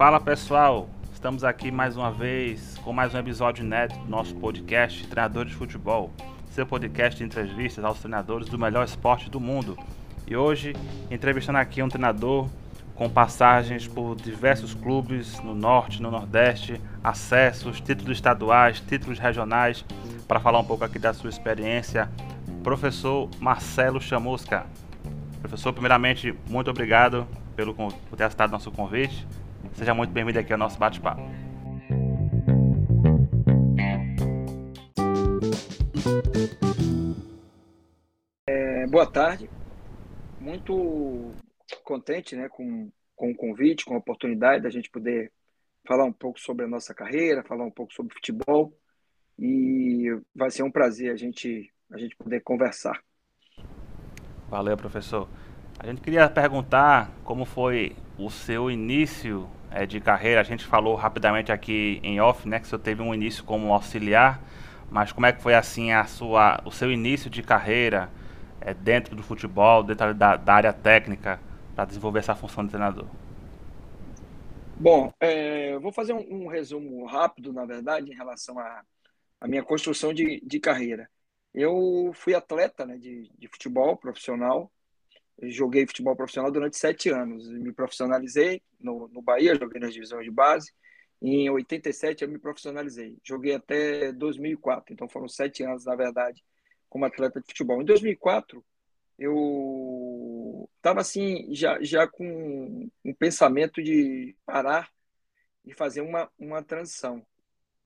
Fala pessoal, estamos aqui mais uma vez com mais um episódio inédito do nosso podcast Treinadores de Futebol, seu podcast de entrevistas aos treinadores do melhor esporte do mundo. E hoje, entrevistando aqui um treinador com passagens por diversos clubes no norte, no nordeste, acessos, títulos estaduais, títulos regionais, para falar um pouco aqui da sua experiência, professor Marcelo Chamusca. Professor, primeiramente, muito obrigado pelo, por ter aceitado nosso convite. Seja muito bem-vindo aqui ao nosso bate-papo. É, boa tarde. Muito contente né, com, com o convite, com a oportunidade da gente poder falar um pouco sobre a nossa carreira, falar um pouco sobre futebol. E vai ser um prazer a gente, a gente poder conversar. Valeu, professor. A gente queria perguntar como foi o seu início é, de carreira. A gente falou rapidamente aqui em off, né, que você teve um início como auxiliar, mas como é que foi assim a sua, o seu início de carreira é, dentro do futebol, dentro da, da área técnica, para desenvolver essa função de treinador? Bom, é, vou fazer um, um, resumo rápido, na verdade, em relação à minha construção de, de carreira. Eu fui atleta né, de, de futebol profissional, joguei futebol profissional durante sete anos. Me profissionalizei no, no Bahia, joguei nas divisões de base. Em 87 eu me profissionalizei. Joguei até 2004, então foram sete anos, na verdade, como atleta de futebol. Em 2004 eu estava assim já, já com um pensamento de parar e fazer uma, uma transição.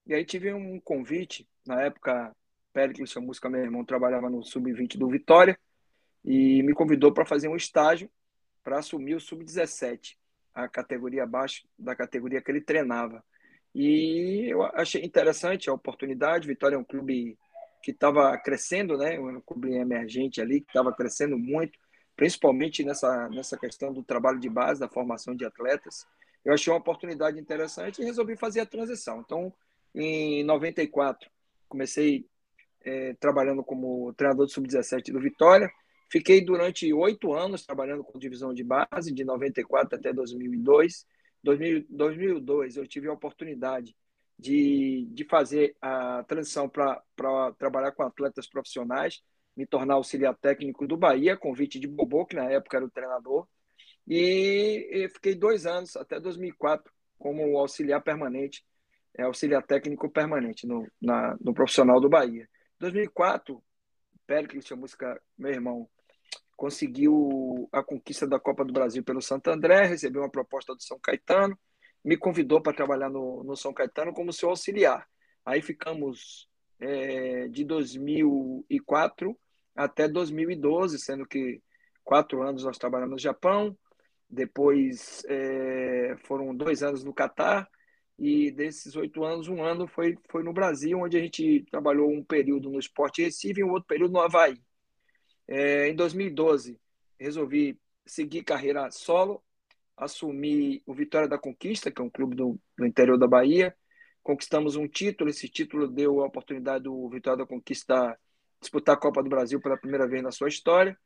E aí tive um convite, na época, Péricles Chamusca, meu irmão, trabalhava no Sub-20 do Vitória, e me convidou para fazer um estágio para assumir o sub-17, a categoria abaixo da categoria que ele treinava. E eu achei interessante a oportunidade. Vitória é um clube que estava crescendo, né? Um clube emergente ali que estava crescendo muito, principalmente nessa nessa questão do trabalho de base, da formação de atletas. Eu achei uma oportunidade interessante e resolvi fazer a transição. Então, em 94, comecei é, trabalhando como treinador do sub-17 do Vitória Fiquei durante oito anos trabalhando com divisão de base, de 94 até 2002. 2000, 2002 eu tive a oportunidade de, de fazer a transição para trabalhar com atletas profissionais, me tornar auxiliar técnico do Bahia, convite de Bobô, que na época era o treinador, e, e fiquei dois anos, até 2004, como auxiliar permanente, é, auxiliar técnico permanente no, na, no profissional do Bahia. 2004, Péricles música meu irmão, conseguiu a conquista da Copa do Brasil pelo Santo André, recebeu uma proposta do São Caetano, me convidou para trabalhar no, no São Caetano como seu auxiliar. Aí ficamos é, de 2004 até 2012, sendo que quatro anos nós trabalhamos no Japão, depois é, foram dois anos no Catar, e desses oito anos, um ano foi, foi no Brasil, onde a gente trabalhou um período no Esporte Recife e um outro período no Havaí. É, em 2012, resolvi seguir carreira solo, assumi o Vitória da Conquista, que é um clube do, do interior da Bahia. Conquistamos um título, esse título deu a oportunidade do Vitória da Conquista disputar a Copa do Brasil pela primeira vez na sua história.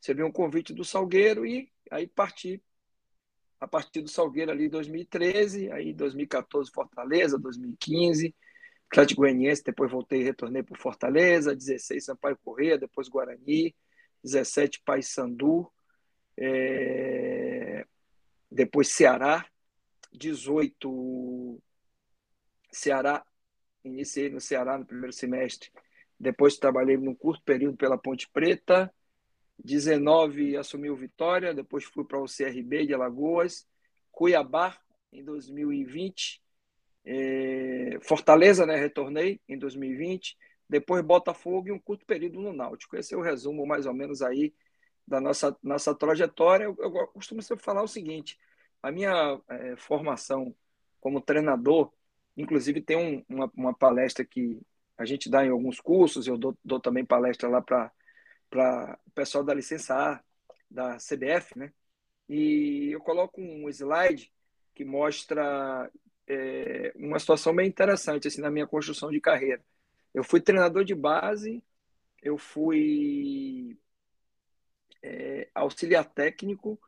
Recebi um convite do Salgueiro e aí parti a partir do Salgueiro ali em 2013, aí 2014 Fortaleza, 2015 Atlético Goianiense, depois voltei e retornei para Fortaleza, 16 Sampaio Correia, depois Guarani, 17 Paysandu, é... depois Ceará, 18 Ceará, iniciei no Ceará no primeiro semestre, depois trabalhei num curto período pela Ponte Preta, 19 assumi o Vitória, depois fui para o CRB de Alagoas, Cuiabá em 2020, é, Fortaleza, né, retornei em 2020, depois Botafogo e um curto período no Náutico. Esse é o resumo mais ou menos aí da nossa, nossa trajetória. Eu, eu costumo sempre falar o seguinte, a minha é, formação como treinador, inclusive tem um, uma, uma, palestra que a gente dá em alguns cursos, eu dou, dou também palestra lá para o pessoal da licença A, da CBF, né? E eu coloco um slide que mostra é, uma situação bem interessante assim na minha construção de carreira. Eu fui treinador de base, eu fui é, auxiliar técnico,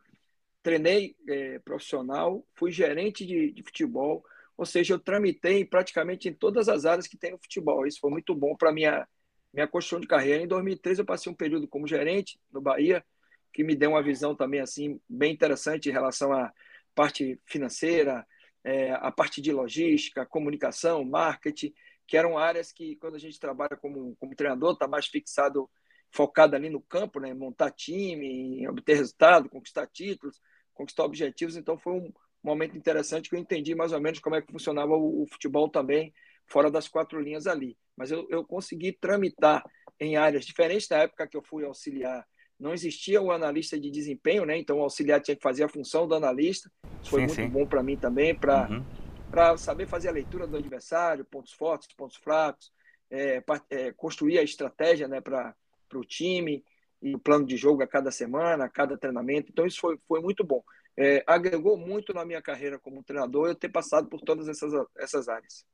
treinei é, profissional, fui gerente de, de, futebol, ou seja, eu tramitei praticamente em todas as áreas que tem no futebol. Isso foi muito bom para minha minha construção de carreira. Em 2013 eu passei um período como gerente no Bahia, que me deu uma visão também assim bem interessante em relação à parte financeira, é, a parte de logística, comunicação, marketing, que eram áreas que quando a gente trabalha como, como treinador está mais fixado focado ali no campo, né? montar time, obter resultado, conquistar títulos, conquistar objetivos. Então foi um momento interessante que eu entendi mais ou menos como é que funcionava o, o futebol também fora das quatro linhas ali. Mas eu, eu consegui tramitar em áreas diferentes da época que eu fui auxiliar. Não existia o analista de desempenho, né? Então o auxiliar tinha que fazer a função do analista. Isso foi sim, muito sim. bom para mim também, para uhum. para saber fazer a leitura do adversário, pontos fortes, pontos fracos, é, é, construir a estratégia, né? Para para o time e o plano de jogo a cada semana, a cada treinamento. Então, isso foi, foi muito bom. É, agregou muito na minha carreira como treinador eu ter passado por todas essas, essas áreas.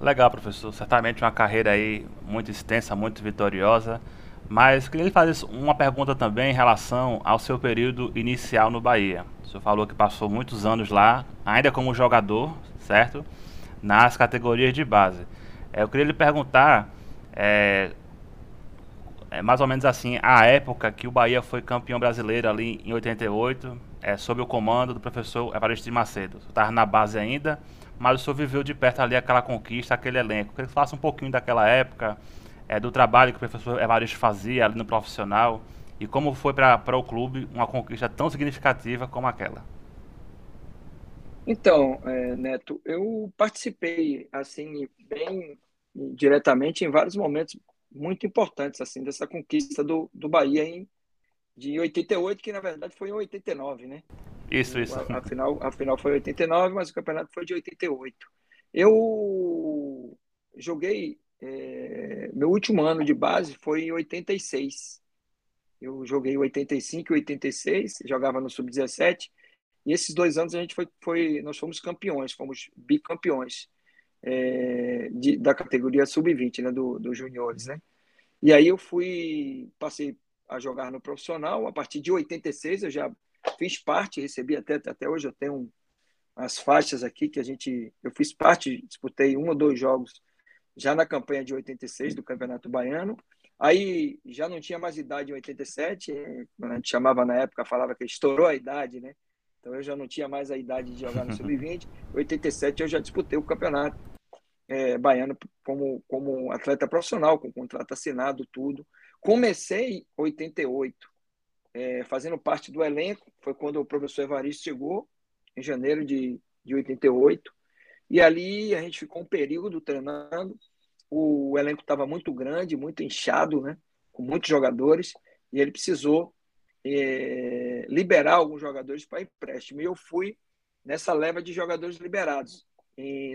Legal, professor. Certamente uma carreira aí muito extensa, muito vitoriosa. Mas queria lhe fazer uma pergunta também em relação ao seu período inicial no Bahia. O senhor falou que passou muitos anos lá, ainda como jogador, certo? Nas categorias de base. É, eu queria lhe perguntar é, é mais ou menos assim, a época que o Bahia foi campeão brasileiro ali em 88, é, sob o comando do professor Evaristo de Macedo. Estava na base ainda, mas o senhor viveu de perto ali aquela conquista, aquele elenco. Queria que faça um pouquinho daquela época, é, do trabalho que o professor Evaristo fazia ali no profissional e como foi para o clube uma conquista tão significativa como aquela. Então, é, Neto, eu participei assim bem diretamente em vários momentos muito importantes assim dessa conquista do, do Bahia em de 88, que na verdade foi em 89, né? Isso, isso. A, a, final, a final foi 89, mas o campeonato foi de 88. Eu joguei é, meu último ano de base foi em 86. Eu joguei 85 e 86, jogava no sub-17. E esses dois anos a gente foi, foi nós fomos campeões, fomos bicampeões é, de, da categoria sub-20, né, do, dos juniores, né? E aí eu fui, passei a jogar no profissional. A partir de 86 eu já fiz parte, recebi até, até hoje eu tenho as faixas aqui que a gente, eu fiz parte, disputei um ou dois jogos já na campanha de 86 do Campeonato Baiano. Aí já não tinha mais idade em 87, a gente chamava na época, falava que estourou a idade, né? Então eu já não tinha mais a idade de jogar no sub-20. 87 eu já disputei o campeonato é, baiano como, como atleta profissional, com contrato assinado, tudo. Comecei em 88, é, fazendo parte do elenco, foi quando o professor Evaristo chegou, em janeiro de, de 88, e ali a gente ficou um período treinando, o elenco estava muito grande, muito inchado, né, com muitos jogadores, e ele precisou é, liberar alguns jogadores para empréstimo, e eu fui nessa leva de jogadores liberados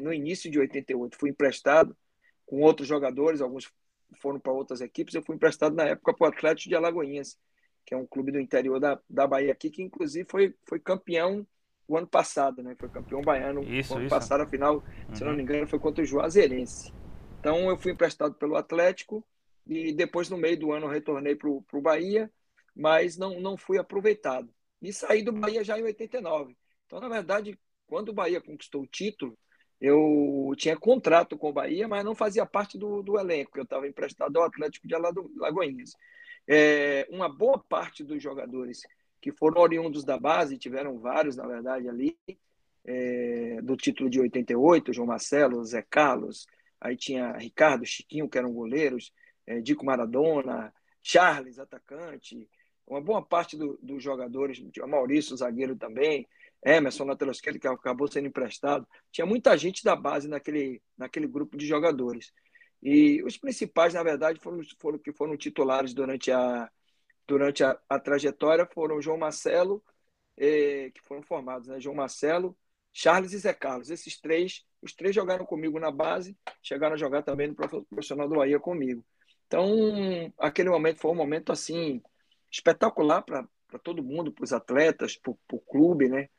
no início de 88. Fui emprestado com outros jogadores, alguns foram para outras equipes. Eu fui emprestado na época para o Atlético de Alagoinhas, que é um clube do interior da, da Bahia aqui, que inclusive foi, foi campeão o ano passado, né? Foi campeão baiano isso, o ano isso. passado, a final, uhum. se não me engano, foi contra o Juazeirense. Então eu fui emprestado pelo Atlético e depois no meio do ano retornei para o Bahia, mas não, não fui aproveitado. E saí do Bahia já em 89. Então, na verdade, quando o Bahia conquistou o título, eu tinha contrato com o Bahia, mas não fazia parte do, do elenco. Eu estava emprestado ao Atlético de Alagoinhas. É, uma boa parte dos jogadores que foram oriundos da base, tiveram vários, na verdade, ali, é, do título de 88, João Marcelo, Zé Carlos, aí tinha Ricardo, Chiquinho, que eram goleiros, é, Dico Maradona, Charles, atacante, uma boa parte do, dos jogadores, Maurício, zagueiro também, Emerson, lateral esquerdo, que acabou sendo emprestado. Tinha muita gente da base naquele, naquele grupo de jogadores. E os principais, na verdade, foram, foram que foram titulares durante a, durante a, a trajetória foram João Marcelo, eh, que foram formados, né? João Marcelo, Charles e Zé Carlos. Esses três, os três jogaram comigo na base, chegaram a jogar também no profissional do Bahia comigo. Então, aquele momento foi um momento assim espetacular para todo mundo, para os atletas, para o clube, né?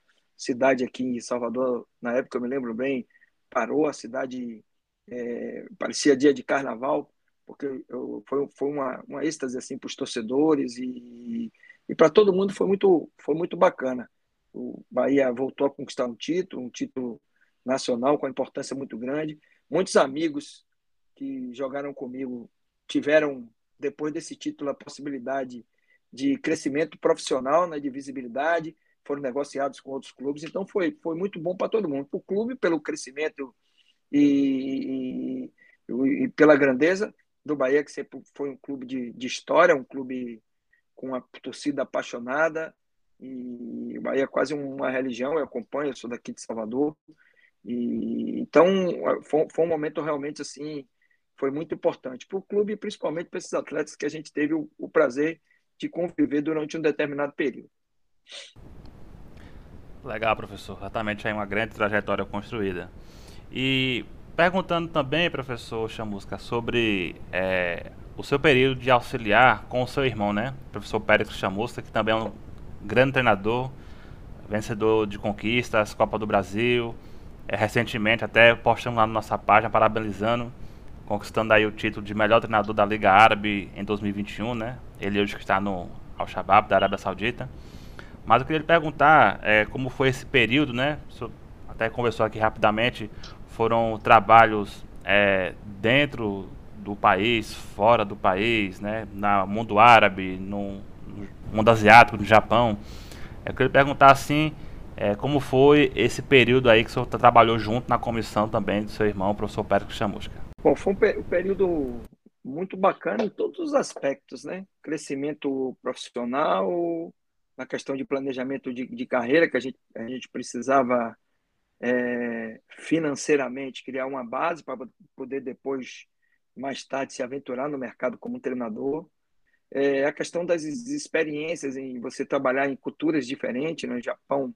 cidade aqui em Salvador, na época eu me lembro bem, parou, a cidade é, parecia dia de carnaval, porque eu, foi, foi uma, uma êxtase assim, para os torcedores e, e para todo mundo foi muito, foi muito bacana. O Bahia voltou a conquistar um título, um título nacional com importância muito grande. Muitos amigos que jogaram comigo tiveram, depois desse título, a possibilidade de crescimento profissional, né, de visibilidade, foram negociados com outros clubes, então foi, foi muito bom para todo mundo, para o clube, pelo crescimento e, e, e, pela grandeza do Bahia, que sempre foi um clube de, de história, um clube com uma torcida apaixonada, e o Bahia é quase uma religião, eu acompanho, eu sou daqui de Salvador, e então foi, foi um momento realmente assim, foi muito importante para o clube e principalmente para esses atletas que a gente teve o, o prazer de conviver durante um determinado período. Legal, professor. Exatamente aí uma grande trajetória construída. E perguntando também, professor Chamusca, sobre é, o seu período de auxiliar com o seu irmão, né? Professor Pérez Chamusca, que também é um grande treinador, vencedor de conquistas, Copa do Brasil. É, recentemente até postamos lá na nossa página parabenizando, conquistando aí o título de melhor treinador da Liga Árabe em 2021, né? Ele hoje que está no Al-Shabaab da Arábia Saudita. Mas eu queria lhe perguntar é, como foi esse período, né? até conversou aqui rapidamente. Foram trabalhos é, dentro do país, fora do país, né? No mundo árabe, no, no mundo asiático, no Japão. Eu queria perguntar assim, é, como foi esse período aí que o senhor trabalhou junto na comissão também do seu irmão, o professor Pérez Chamusca? Bom, foi um período muito bacana em todos os aspectos, né? Crescimento profissional, na questão de planejamento de, de carreira, que a gente, a gente precisava é, financeiramente criar uma base para poder depois, mais tarde, se aventurar no mercado como treinador. É, a questão das experiências em você trabalhar em culturas diferentes, no né? Japão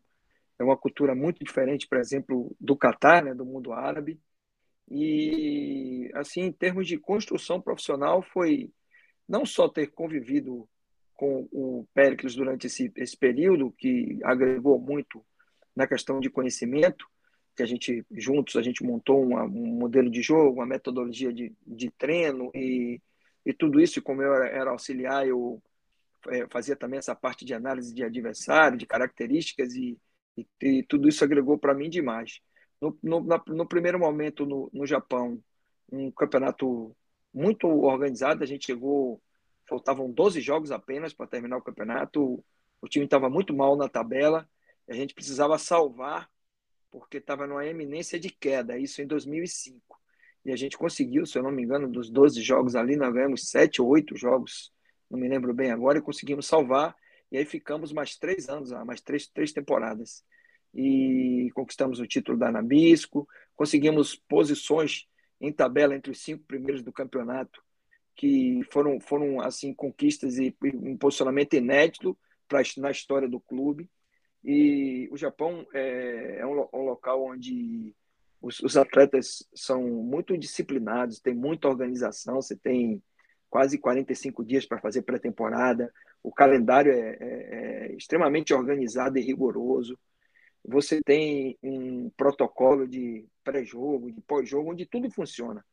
é uma cultura muito diferente, por exemplo, do Catar, né, do mundo árabe. E, assim, em termos de construção profissional, foi não só ter convivido com o Péricles durante esse, esse período, que agregou muito na questão de conhecimento, que a gente, juntos, a gente montou uma, um modelo de jogo, uma metodologia de, de treino e, e tudo isso, como eu era, era auxiliar, eu é, fazia também essa parte de análise de adversário, de características e, e, e tudo isso agregou para mim demais. No, no, na, no primeiro momento, no, no Japão, um campeonato muito organizado, a gente chegou faltavam 12 jogos apenas para terminar o campeonato. O time estava muito mal na tabela. a gente precisava salvar porque estava numa eminência de queda, isso em 2005. E a gente conseguiu, se eu não me engano, dos 12 jogos ali, nós ganhamos 7 ou 8 jogos, não me lembro bem agora, e conseguimos salvar. E aí ficamos mais três anos, mais três, três temporadas. E conquistamos o título da Nabisco, conseguimos posições em tabela entre os cinco primeiros do campeonato que foram, foram assim conquistas e um posicionamento inédito pra, na história do clube. E o Japão é, é um, um, local onde os, os, atletas são muito disciplinados, tem muita organização, você tem quase 45 dias para fazer pré-temporada, o calendário é, é, é extremamente organizado e rigoroso. Você tem um protocolo de pré-jogo, de pós-jogo, onde tudo funciona.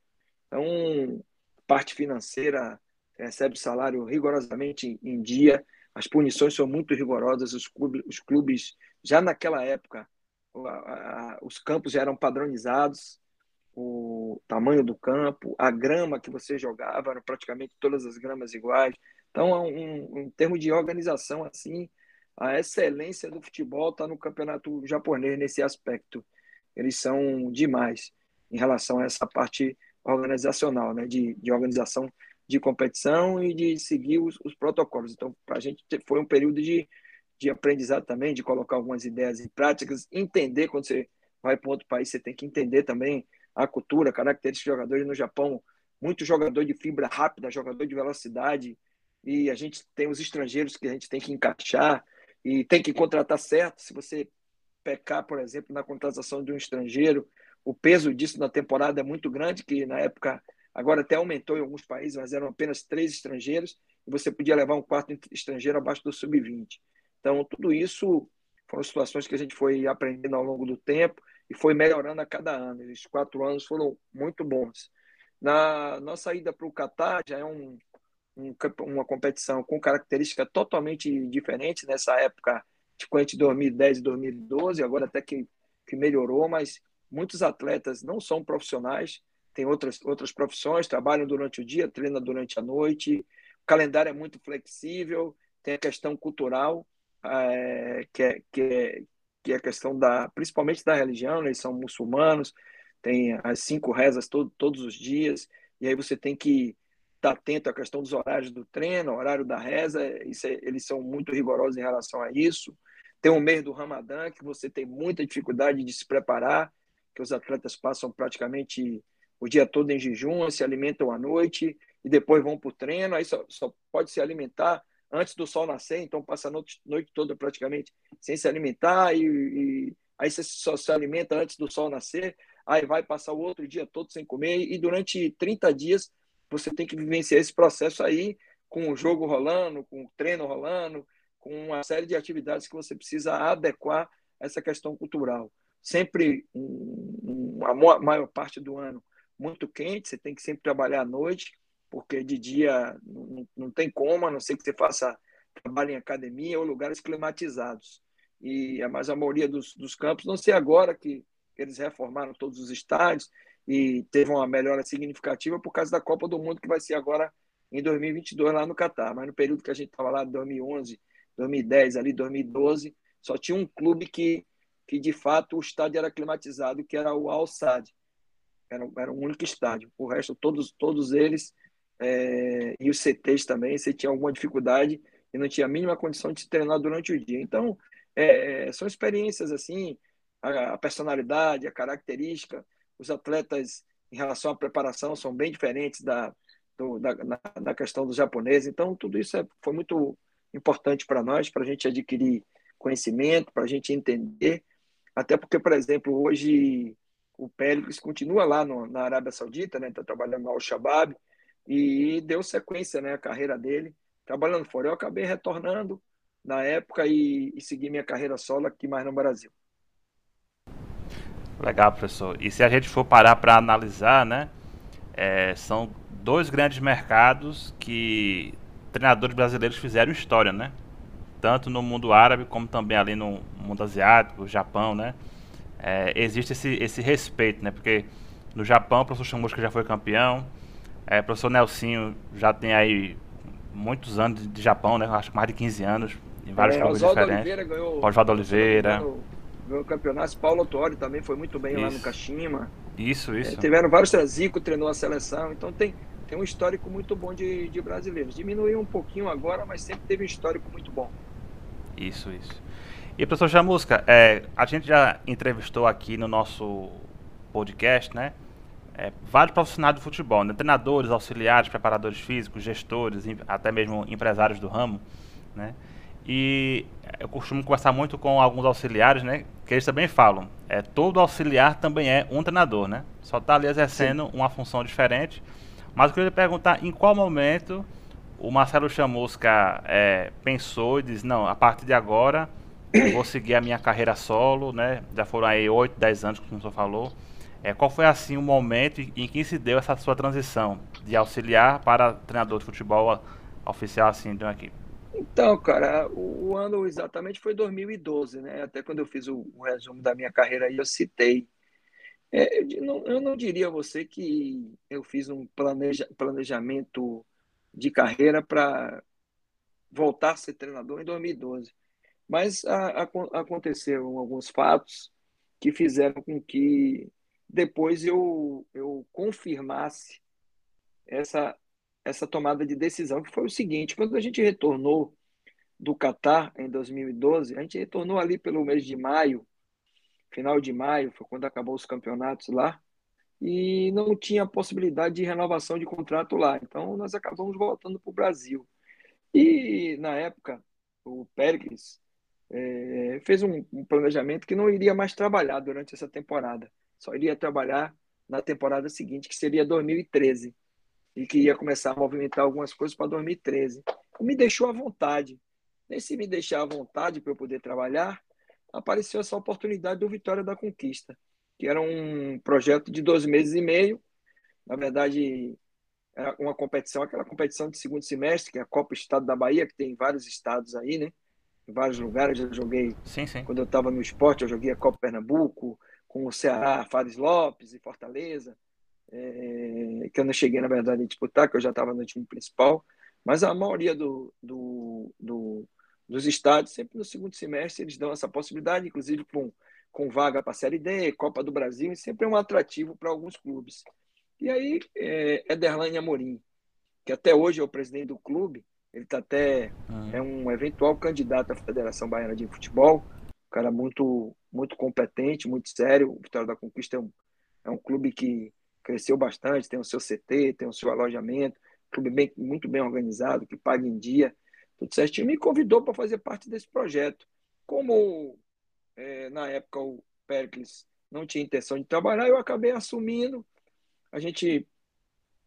Então, parte financeira recebe salário rigorosamente em dia, as punições são muito rigorosas, os clubes, os clubes já naquela época, os campos eram padronizados, o tamanho do campo, a grama que você jogava, eram praticamente todas as gramas iguais. Então, um, em termos de organização, assim, a excelência do futebol está no campeonato japonês nesse aspecto. Eles são demais em relação a essa parte organizacional, né, de, de organização de competição e de seguir os, os protocolos. Então, para a gente foi um período de, de aprendizado também, de colocar algumas ideias em práticas, entender quando você vai para outro país, você tem que entender também a cultura, características de jogadores no Japão, muito jogador de fibra rápida, jogador de velocidade, e a gente tem os estrangeiros que a gente tem que encaixar e tem que contratar certo. Se você pecar, por exemplo, na contratação de um estrangeiro, o peso disso na temporada é muito grande, que na época agora até aumentou em alguns países, mas eram apenas três estrangeiros, e você podia levar um quarto estrangeiro abaixo do sub-20. Então, tudo isso foram situações que a gente foi aprendendo ao longo do tempo e foi melhorando a cada ano. Esses quatro anos foram muito bons. Na nossa ida para o Catar já é um, um, uma competição com característica totalmente diferente nessa época, tipo entre 2010 e 2012, agora até que, que melhorou, mas muitos atletas não são profissionais, têm outras, outras profissões, trabalham durante o dia, treinam durante a noite, o calendário é muito flexível, tem a questão cultural, é, que, é, que, é, que é a questão da, principalmente da religião, né? eles são muçulmanos, tem as cinco rezas todo, todos os dias, e aí você tem que estar atento à questão dos horários do treino, horário da reza, é, eles são muito rigorosos em relação a isso. Tem o mês do Ramadã, que você tem muita dificuldade de se preparar, que os atletas passam praticamente o dia todo em jejum, se alimentam à noite e depois vão para o treino, aí só, só pode se alimentar antes do sol nascer, então passa a noite, noite toda praticamente sem se alimentar, e, e, aí você só se alimenta antes do sol nascer, aí vai passar o outro dia todo sem comer, e durante 30 dias você tem que vivenciar esse processo aí, com o jogo rolando, com o treino rolando, com uma série de atividades que você precisa adequar a essa questão cultural. Sempre, um, um, a maior parte do ano, muito quente, você tem que sempre trabalhar à noite, porque de dia não, não tem como, a não ser que você faça trabalho em academia ou lugares climatizados. E mas a maioria dos, dos campos, não sei agora que eles reformaram todos os estádios e teve uma melhora significativa por causa da Copa do Mundo que vai ser agora em 2022 lá no Catar. Mas no período que a gente estava lá, 2011, 2010, ali 2012, só tinha um clube que, que de fato o estádio era climatizado, que era o Al Sadd. Era, era um único estádio. O resto, todos, todos eles é, e os CTs também, você tinha alguma dificuldade e não tinha a mínima condição de se treinar durante o dia. Então, é, são experiências assim, a, a, personalidade, a característica, os atletas em relação à preparação são bem diferentes da, do, da, na, da, questão dos japoneses. Então, tudo isso é, foi muito importante para nós, para a gente adquirir conhecimento, para a gente entender. Até porque, por exemplo, hoje o Pérez continua lá no, na Arábia Saudita, né? Está trabalhando no Al-Shabaab e deu sequência, né? A carreira dele trabalhando fora. Eu acabei retornando na época e, e segui minha carreira solo aqui mais no Brasil. Legal, professor. E se a gente for parar para analisar, né? É, são dois grandes mercados que treinadores brasileiros fizeram história, né? Tanto no mundo árabe como também ali no mundo asiático, Japão, né? É, existe esse, esse respeito, né? Porque no Japão o professor Chamusca já foi campeão, é, o professor Nelsinho já tem aí muitos anos de, de Japão, né? Acho que mais de 15 anos, em vários é, clubes diferentes. Oliveira ganhou. Oswaldo Oliveira. Ganhou, campeonato. Paulo Autori também foi muito bem isso. lá no Kashima. Isso, isso. É, tiveram vários. Zico treinou a seleção. Então tem, tem um histórico muito bom de, de brasileiros. Diminuiu um pouquinho agora, mas sempre teve um histórico muito bom. Isso, isso. E professor Chamusca, é, a gente já entrevistou aqui no nosso podcast, né? é, vários profissionais do futebol, né? treinadores, auxiliares, preparadores físicos, gestores, até mesmo empresários do ramo, né? E eu costumo conversar muito com alguns auxiliares, né? Que eles também falam, é todo auxiliar também é um treinador, né? Só está ali exercendo Sim. uma função diferente. Mas eu queria perguntar em qual momento o Marcelo Chamusca é, pensou e disse, não, a partir de agora vou seguir a minha carreira solo, né? Já foram aí 8, 10 anos, como o senhor falou. É, qual foi assim o momento em que se deu essa sua transição de auxiliar para treinador de futebol oficial assim de uma equipe? Então, cara, o ano exatamente foi 2012, né? Até quando eu fiz o, o resumo da minha carreira aí, eu citei. É, eu, não, eu, não, diria a você que eu fiz um planeja, planejamento de carreira para voltar a ser treinador em 2012. Mas a, a, aconteceram alguns fatos que fizeram com que depois eu, eu confirmasse essa, essa tomada de decisão, que foi o seguinte: quando a gente retornou do Catar em 2012, a gente retornou ali pelo mês de maio, final de maio, foi quando acabou os campeonatos lá, e não tinha possibilidade de renovação de contrato lá. Então nós acabamos voltando para o Brasil. E na época, o Pérez é, fez um, um planejamento que não iria mais trabalhar durante essa temporada só iria trabalhar na temporada seguinte, que seria 2013, e que ia começar a movimentar algumas coisas para 2013. Me deixou à vontade. Nesse me deixar à vontade para eu poder trabalhar, apareceu essa oportunidade do Vitória da Conquista, que era um projeto de dois meses e meio. Na verdade, era uma competição, aquela competição de segundo semestre, que é a Copa Estado da Bahia, que tem em vários estados aí, né? Em vários lugares. Eu joguei, sim, sim. quando eu estava no esporte, eu joguei a Copa Pernambuco, com o Ceará, Fares Lopes e Fortaleza, é, que eu não cheguei, na verdade, a disputar, que eu já estava no time principal. Mas a maioria do, do, do, dos estados, sempre no segundo semestre, eles dão essa possibilidade, inclusive com, com vaga para a Série D, Copa do Brasil, e sempre é um atrativo para alguns clubes. E aí, é, Ederlane Amorim, que até hoje é o presidente do clube, ele está até uhum. é um eventual candidato à Federação Baiana de Futebol, um cara muito muito competente, muito sério. O Vitória da Conquista é um, é um clube que cresceu bastante, tem o seu CT, tem o seu alojamento, clube bem, muito bem organizado, que paga em dia, tudo certinho. Me convidou para fazer parte desse projeto. Como é, na época o Pericles não tinha intenção de trabalhar, eu acabei assumindo a gente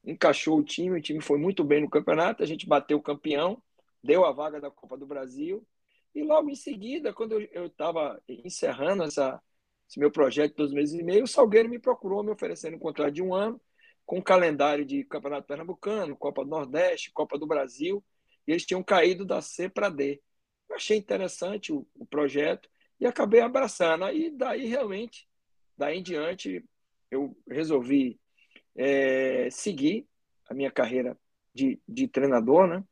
encaixou o time, o time foi muito bem no campeonato, a gente bateu o campeão, deu a vaga da Copa do Brasil, e logo em seguida, quando eu estava encerrando essa, esse meu projeto de dois meses e meio, o Salgueiro me procurou me oferecendo um contrato de um ano, com um calendário de Campeonato Pernambucano, Copa do Nordeste, Copa do Brasil, e eles tinham caído da C para D. Eu achei interessante o, o projeto e acabei abraçando. Aí daí realmente, daí em diante, eu resolvi é, seguir a minha carreira de, de treinador, né?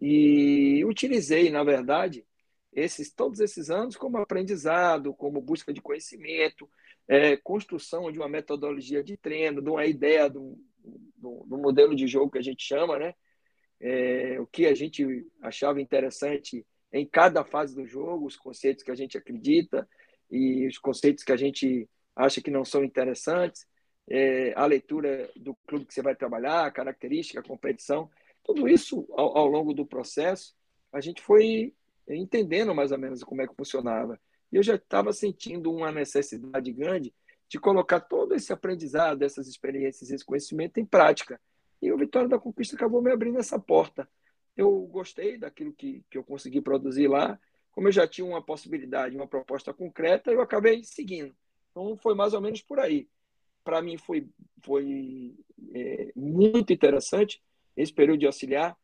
E utilizei, na verdade, esses todos esses anos como aprendizado, como busca de conhecimento, é, construção de uma metodologia de treino, de uma ideia do, do, do modelo de jogo que a gente chama, né? É, o que a gente achava interessante em cada fase do jogo, os conceitos que a gente acredita e os conceitos que a gente acha que não são interessantes é, a leitura do clube que você vai trabalhar, a característica, a competição, tudo isso ao, ao, longo do processo a gente foi entendendo mais ou menos como é que funcionava. E eu já estava sentindo uma necessidade grande de colocar todo esse aprendizado, essas experiências, esse conhecimento em prática. E o Vitória da Conquista acabou me abrindo essa porta. Eu gostei daquilo que, que eu consegui produzir lá. Como eu já tinha uma possibilidade, uma proposta concreta, eu acabei seguindo. Então, foi mais ou menos por aí para mim foi, foi é, muito interessante esse período de auxiliar.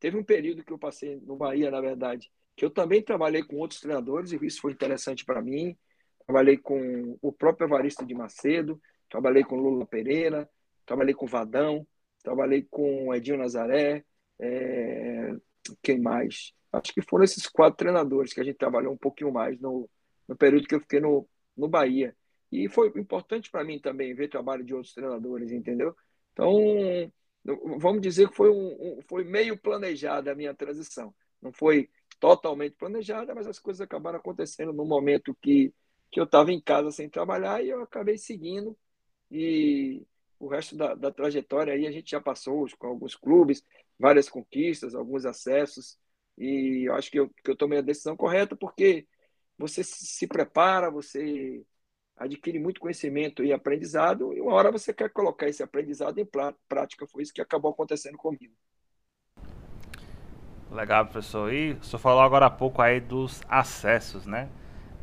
Teve um período que eu passei no Bahia, na verdade, que eu também trabalhei com outros treinadores e isso foi interessante para mim. Trabalhei com o próprio Evaristo de Macedo, trabalhei com Lula Pereira, trabalhei com Vadão, trabalhei com Edinho Nazaré, é... quem mais? Acho que foram esses quatro treinadores que a gente trabalhou um pouquinho mais no, no período que eu fiquei no, no Bahia. E foi importante para mim também ver trabalho de outros treinadores, entendeu? Então, vamos dizer que foi, um, um, foi meio planejada a minha transição. Não foi totalmente planejada, mas as coisas acabaram acontecendo no momento que, que eu estava em casa sem trabalhar e eu acabei seguindo. E o resto da, da trajetória aí a gente já passou com alguns clubes, várias conquistas, alguns acessos. E eu acho que eu, que eu tomei a decisão correta porque você se prepara, você adquire muito conhecimento e aprendizado, e uma hora você quer colocar esse aprendizado em prática. Foi isso que acabou acontecendo comigo. Legal, professor. E o senhor falou agora há pouco aí dos acessos, né?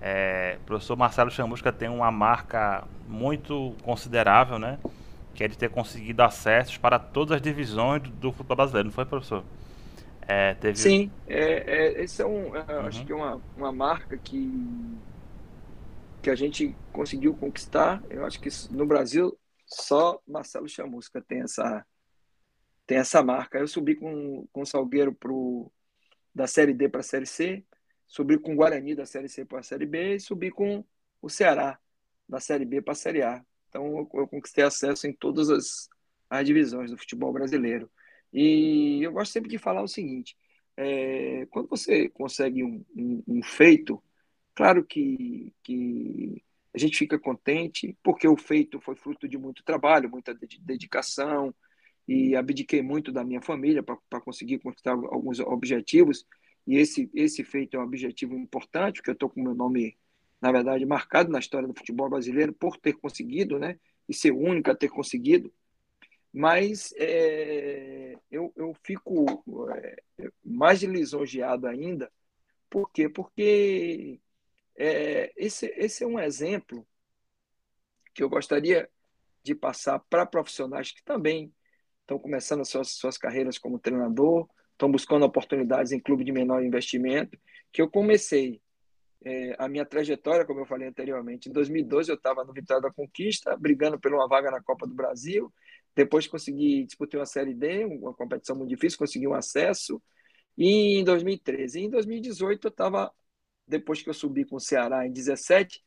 É, o professor Marcelo Chamusca tem uma marca muito considerável, né? Que é de ter conseguido acessos para todas as divisões do, do futebol brasileiro, não foi, professor? É, teve... Sim, é, é, esse é um, é, uhum. acho que é uma, uma marca que que a gente conseguiu conquistar. Eu acho que no Brasil só Marcelo Chamusca tem essa tem essa marca. Eu subi com, com o Salgueiro pro, da Série D para a Série C, subi com o Guarani da Série C para a Série B e subi com o Ceará da Série B para a Série A. Então eu, eu, conquistei acesso em todas as, as divisões do futebol brasileiro. E eu gosto sempre de falar o seguinte: é, quando você consegue um, um, um feito, Claro que, que a gente fica contente, porque o feito foi fruto de muito trabalho, muita dedicação, e abdiquei muito da minha família para conseguir conquistar alguns objetivos. E esse, esse feito é um objetivo importante, porque eu estou com meu nome, na verdade, marcado na história do futebol brasileiro por ter conseguido, né? E ser o único a ter conseguido. Mas é, eu, eu fico é, mais lisonjeado ainda. Por quê? Porque é, esse, esse é um exemplo que eu gostaria de passar para profissionais que também estão começando suas, suas carreiras como treinador, estão buscando oportunidades em clube de menor investimento, que eu comecei é, a minha trajetória, como eu falei anteriormente. Em 2012 eu estava no Vitória da Conquista, brigando por uma vaga na Copa do Brasil, depois consegui disputar uma Série D, uma competição muito difícil, consegui um acesso, e em 2013. E em 2018 eu estava, depois que eu subi com o Ceará em 17,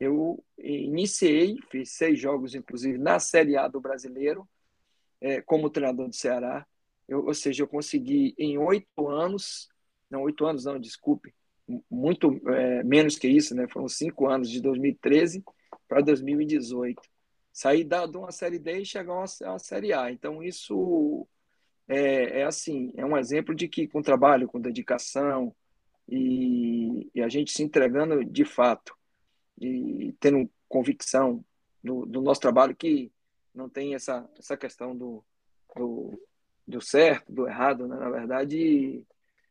eu iniciei, fiz seis jogos, inclusive, na Série A do Brasileiro, é, como treinador do Ceará. Eu, ou seja, eu consegui em oito anos, não, oito anos não, desculpe, muito é, menos que isso, né? Foram cinco anos, de 2013 para 2018. Sair da, de uma Série D e chegar a uma, uma Série A. Então, isso é, é, assim, é um exemplo de que com trabalho, com dedicação e, e a gente se entregando de fato e tendo convicção do, do, nosso trabalho que não tem essa, essa questão do, do, do certo, do errado, né? na verdade,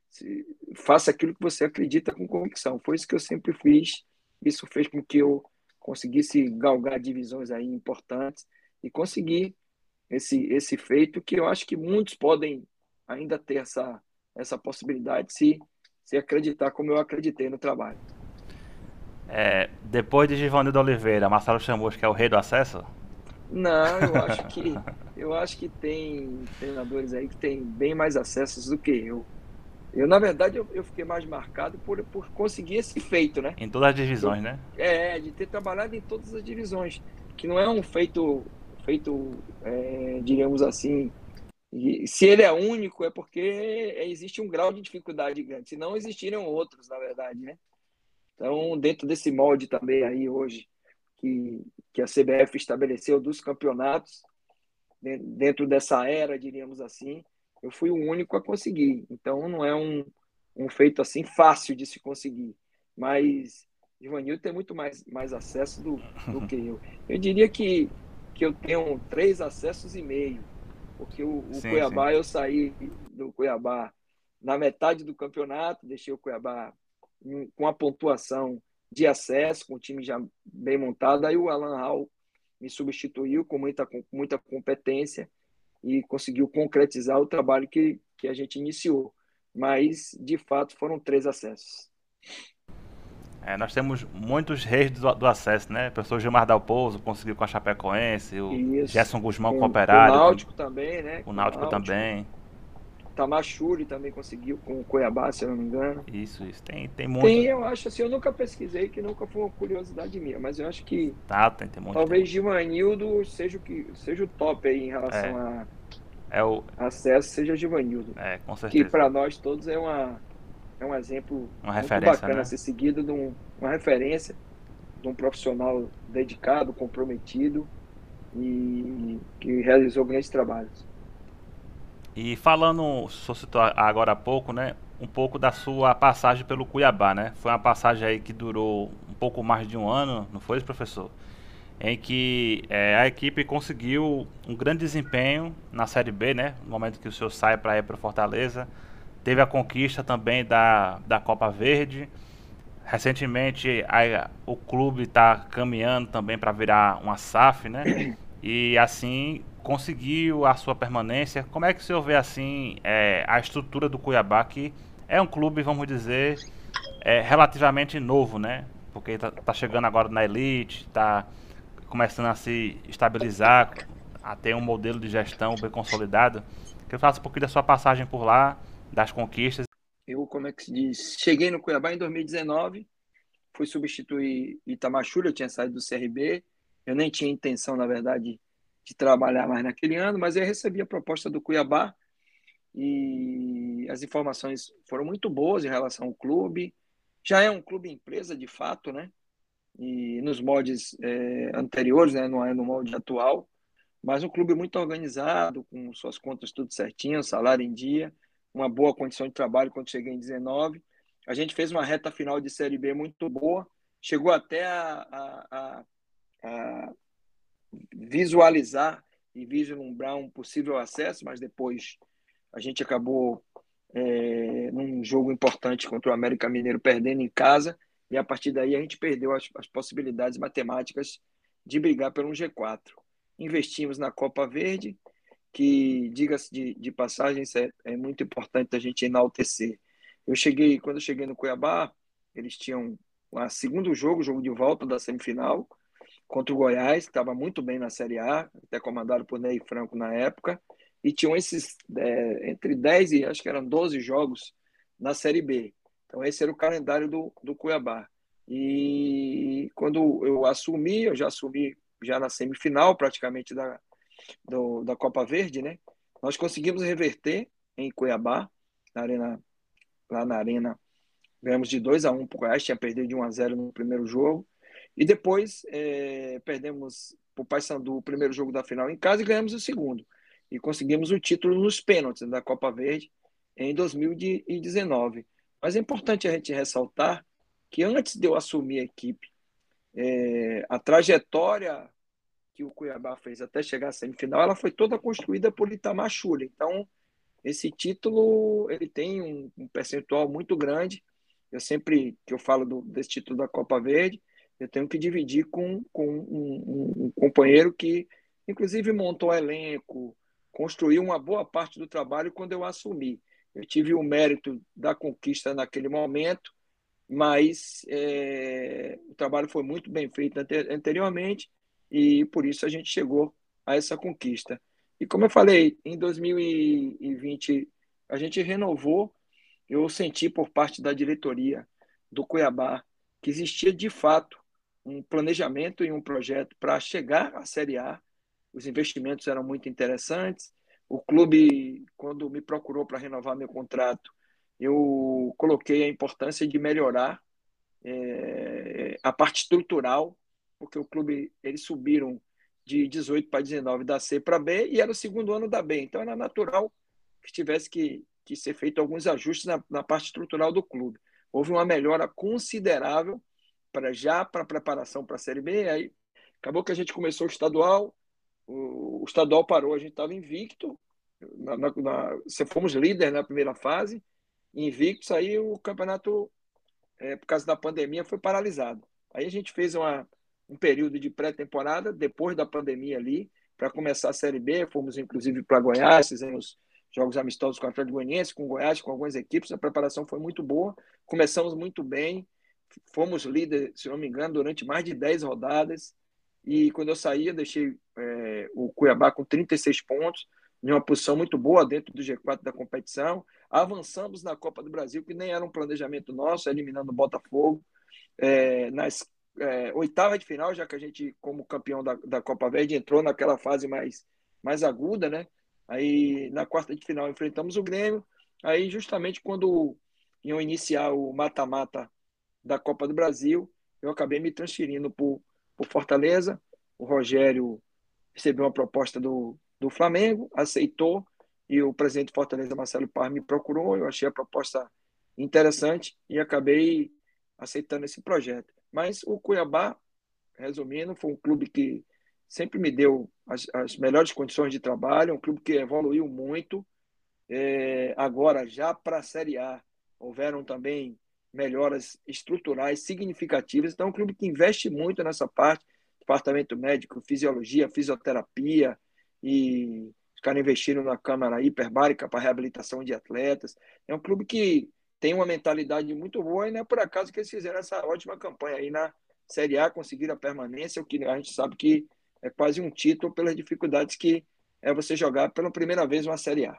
se, faça aquilo que você acredita com convicção. Foi isso que eu sempre fiz, isso fez com que eu conseguisse galgar divisões aí importantes e conseguir esse, esse feito que eu acho que muitos podem ainda ter essa, essa possibilidade se, se acreditar como eu acreditei no trabalho. É, depois de Givanildo Oliveira, Marcelo que é o rei do acesso? Não, eu acho que eu acho que tem treinadores aí que têm bem mais acessos do que eu. Eu, na verdade, eu, eu, fiquei mais marcado por, por conseguir esse feito, né? Em todas as divisões, né? É, de ter trabalhado em todas as divisões. Que não é um feito, feito é, diríamos assim. Se ele é único, é porque existe um grau de dificuldade grande. Se não existiriam outros, na verdade, né? Então, dentro desse molde também aí hoje que, que a CBF estabeleceu dos campeonatos, dentro dessa era, diríamos assim, eu fui o único a conseguir. Então, não é um, um feito assim fácil de se conseguir. Mas Ivanil tem muito mais, mais acesso do, do que eu. Eu diria que, que eu tenho três acessos e meio, porque o, o sim, Cuiabá, sim. eu saí do Cuiabá na metade do campeonato, deixei o Cuiabá com a pontuação de acesso, com o time já bem montado. Aí o Alan Hall me substituiu com muita, com muita competência e conseguiu concretizar o trabalho que, que a gente iniciou. Mas, de fato, foram três acessos. É, nós temos muitos reis do, do, acesso, né? O professor Gilmar Dalpozo conseguiu com a Chapecoense, o Isso. Gerson Guzmão com, com o Operário. O Náutico também, né? O Náutico, Náutico também. Tamachuri também conseguiu com o Cuiabá, se eu não me engano. Isso, isso. Tem, tem muito. Tem, eu acho assim, eu nunca pesquisei, que nunca foi uma curiosidade minha, mas eu acho que. Tá, tem, tem muito. Talvez Givanildo seja o, que, seja o top aí em relação é. a. É o... Acesso seja Givanildo. É, com certeza. Que para nós todos é uma é um exemplo uma referência, bacana né? ser seguido de um, uma referência de um profissional dedicado, comprometido e que realizou grandes trabalhos. E falando, só citou agora há pouco, né? Um pouco da sua passagem pelo Cuiabá, né? Foi uma passagem aí que durou um pouco mais de um ano, não foi, professor? Em que é, a equipe conseguiu um grande desempenho na Série B, né? No momento que o senhor sai para ir para Fortaleza. Teve a conquista também da, da Copa Verde. Recentemente a, o clube está caminhando também para virar uma SAF, né? E assim conseguiu a sua permanência. Como é que o senhor vê assim é, a estrutura do Cuiabá, que é um clube, vamos dizer, é, relativamente novo, né? Porque está tá chegando agora na elite, está começando a se estabilizar, a ter um modelo de gestão bem consolidado. Que eu faça um pouquinho da sua passagem por lá, das conquistas. Eu, como é que se diz? Cheguei no Cuiabá em 2019, fui substituir Itamachura, eu tinha saído do CRB, eu nem tinha intenção, na verdade, de trabalhar mais naquele ano, mas eu recebi a proposta do Cuiabá e as informações foram muito boas em relação ao clube. Já é um clube empresa, de fato, né? E nos moldes é, anteriores, né? Não é no molde atual, mas um clube muito organizado, com suas contas tudo certinho, salário em dia, uma boa condição de trabalho quando cheguei em 19. A gente fez uma reta final de Série B muito boa, chegou até a, a, a, a visualizar e vislumbrar um possível acesso, mas depois a gente acabou é, num jogo importante contra o América Mineiro perdendo em casa e a partir daí a gente perdeu as, as possibilidades matemáticas de brigar pelo um G4. Investimos na Copa Verde, que, diga-se de, de passagem, é, é muito importante a gente enaltecer. Eu cheguei, quando eu cheguei no Cuiabá, eles tinham o segundo jogo, jogo de volta da semifinal, contra o Goiás, que estava muito bem na Série A, até comandado por Ney Franco na época, e tinham esses é, entre 10 e acho que eram 12 jogos na Série B. Então, esse era o calendário do, do Cuiabá. E quando eu assumi, eu já assumi já na semifinal praticamente da, do, da Copa Verde, né? Nós conseguimos reverter em Cuiabá, na arena, lá na arena, ganhamos de 2 a 1 para o Goiás, tinha perdido de 1 a 0 no primeiro jogo. E depois é, perdemos para o Paysandu o primeiro jogo da final em casa e ganhamos o segundo. E conseguimos o título nos pênaltis da Copa Verde em 2019. Mas é importante a gente ressaltar que antes de eu assumir a equipe, é, a trajetória que o Cuiabá fez até chegar à semifinal, ela foi toda construída por Itamar Schulli. Então, esse título ele tem um, um, percentual muito grande. Eu sempre que eu falo do, desse título da Copa Verde, eu tenho que dividir com, com um, um, um companheiro que, inclusive, montou elenco, construiu uma boa parte do trabalho quando eu assumi. Eu tive o mérito da conquista naquele momento, mas é, o trabalho foi muito bem feito anteriormente e por isso a gente chegou a essa conquista. E como eu falei, em 2020 a gente renovou, eu senti por parte da diretoria do Cuiabá que existia de fato um planejamento e um projeto para chegar à Série A. Os investimentos eram muito interessantes. O clube, quando me procurou para renovar meu contrato, eu coloquei a importância de melhorar é, a parte estrutural, porque o clube eles subiram de 18 para 19 da C para B e era o segundo ano da B, então era natural que tivesse que, que ser feito alguns ajustes na, na parte estrutural do clube. Houve uma melhora considerável para já para preparação para a Série B. Aí acabou que a gente começou o estadual, o, o estadual parou, a gente estava invicto, na, na, na, fomos líder na primeira fase, invictos, aí o campeonato, é, por causa da pandemia, foi paralisado. Aí a gente fez uma, um período de pré-temporada, depois da pandemia ali, para começar a Série B, fomos inclusive para Goiás, fizemos jogos amistosos com o Atlético Goianiense, com Goiás, com algumas equipes, a preparação foi muito boa, começamos muito bem, fomos líder, se não me engano, durante mais de 10 rodadas. E quando eu saí, eu deixei é, o Cuiabá com 36 pontos, em uma posição muito boa dentro do G4 da competição. Avançamos na Copa do Brasil, que nem era um planejamento nosso, eliminando o Botafogo. É, nas é, oitavas de final, já que a gente, como campeão da, da Copa Verde, entrou naquela fase mais, mais aguda, né? Aí na quarta de final enfrentamos o Grêmio. Aí, justamente quando iam iniciar o mata-mata da Copa do Brasil, eu acabei me transferindo para o Fortaleza. O Rogério recebeu uma proposta do, do Flamengo, aceitou, e o presidente do Fortaleza, Marcelo Par, me procurou. Eu achei a proposta interessante e acabei aceitando esse projeto. Mas o Cuiabá, resumindo, foi um clube que sempre me deu as, as melhores condições de trabalho, um clube que evoluiu muito. É, agora, já para a Série A, houveram também melhoras estruturais significativas. Então, é um clube que investe muito nessa parte, departamento médico, fisiologia, fisioterapia, e os caras investiram na Câmara Hiperbárica para reabilitação de atletas. É um clube que tem uma mentalidade muito boa e não é por acaso que eles fizeram essa ótima campanha aí na Série A, conseguiram a permanência, o que a gente sabe que é quase um título pelas dificuldades que é você jogar pela primeira vez uma Série A.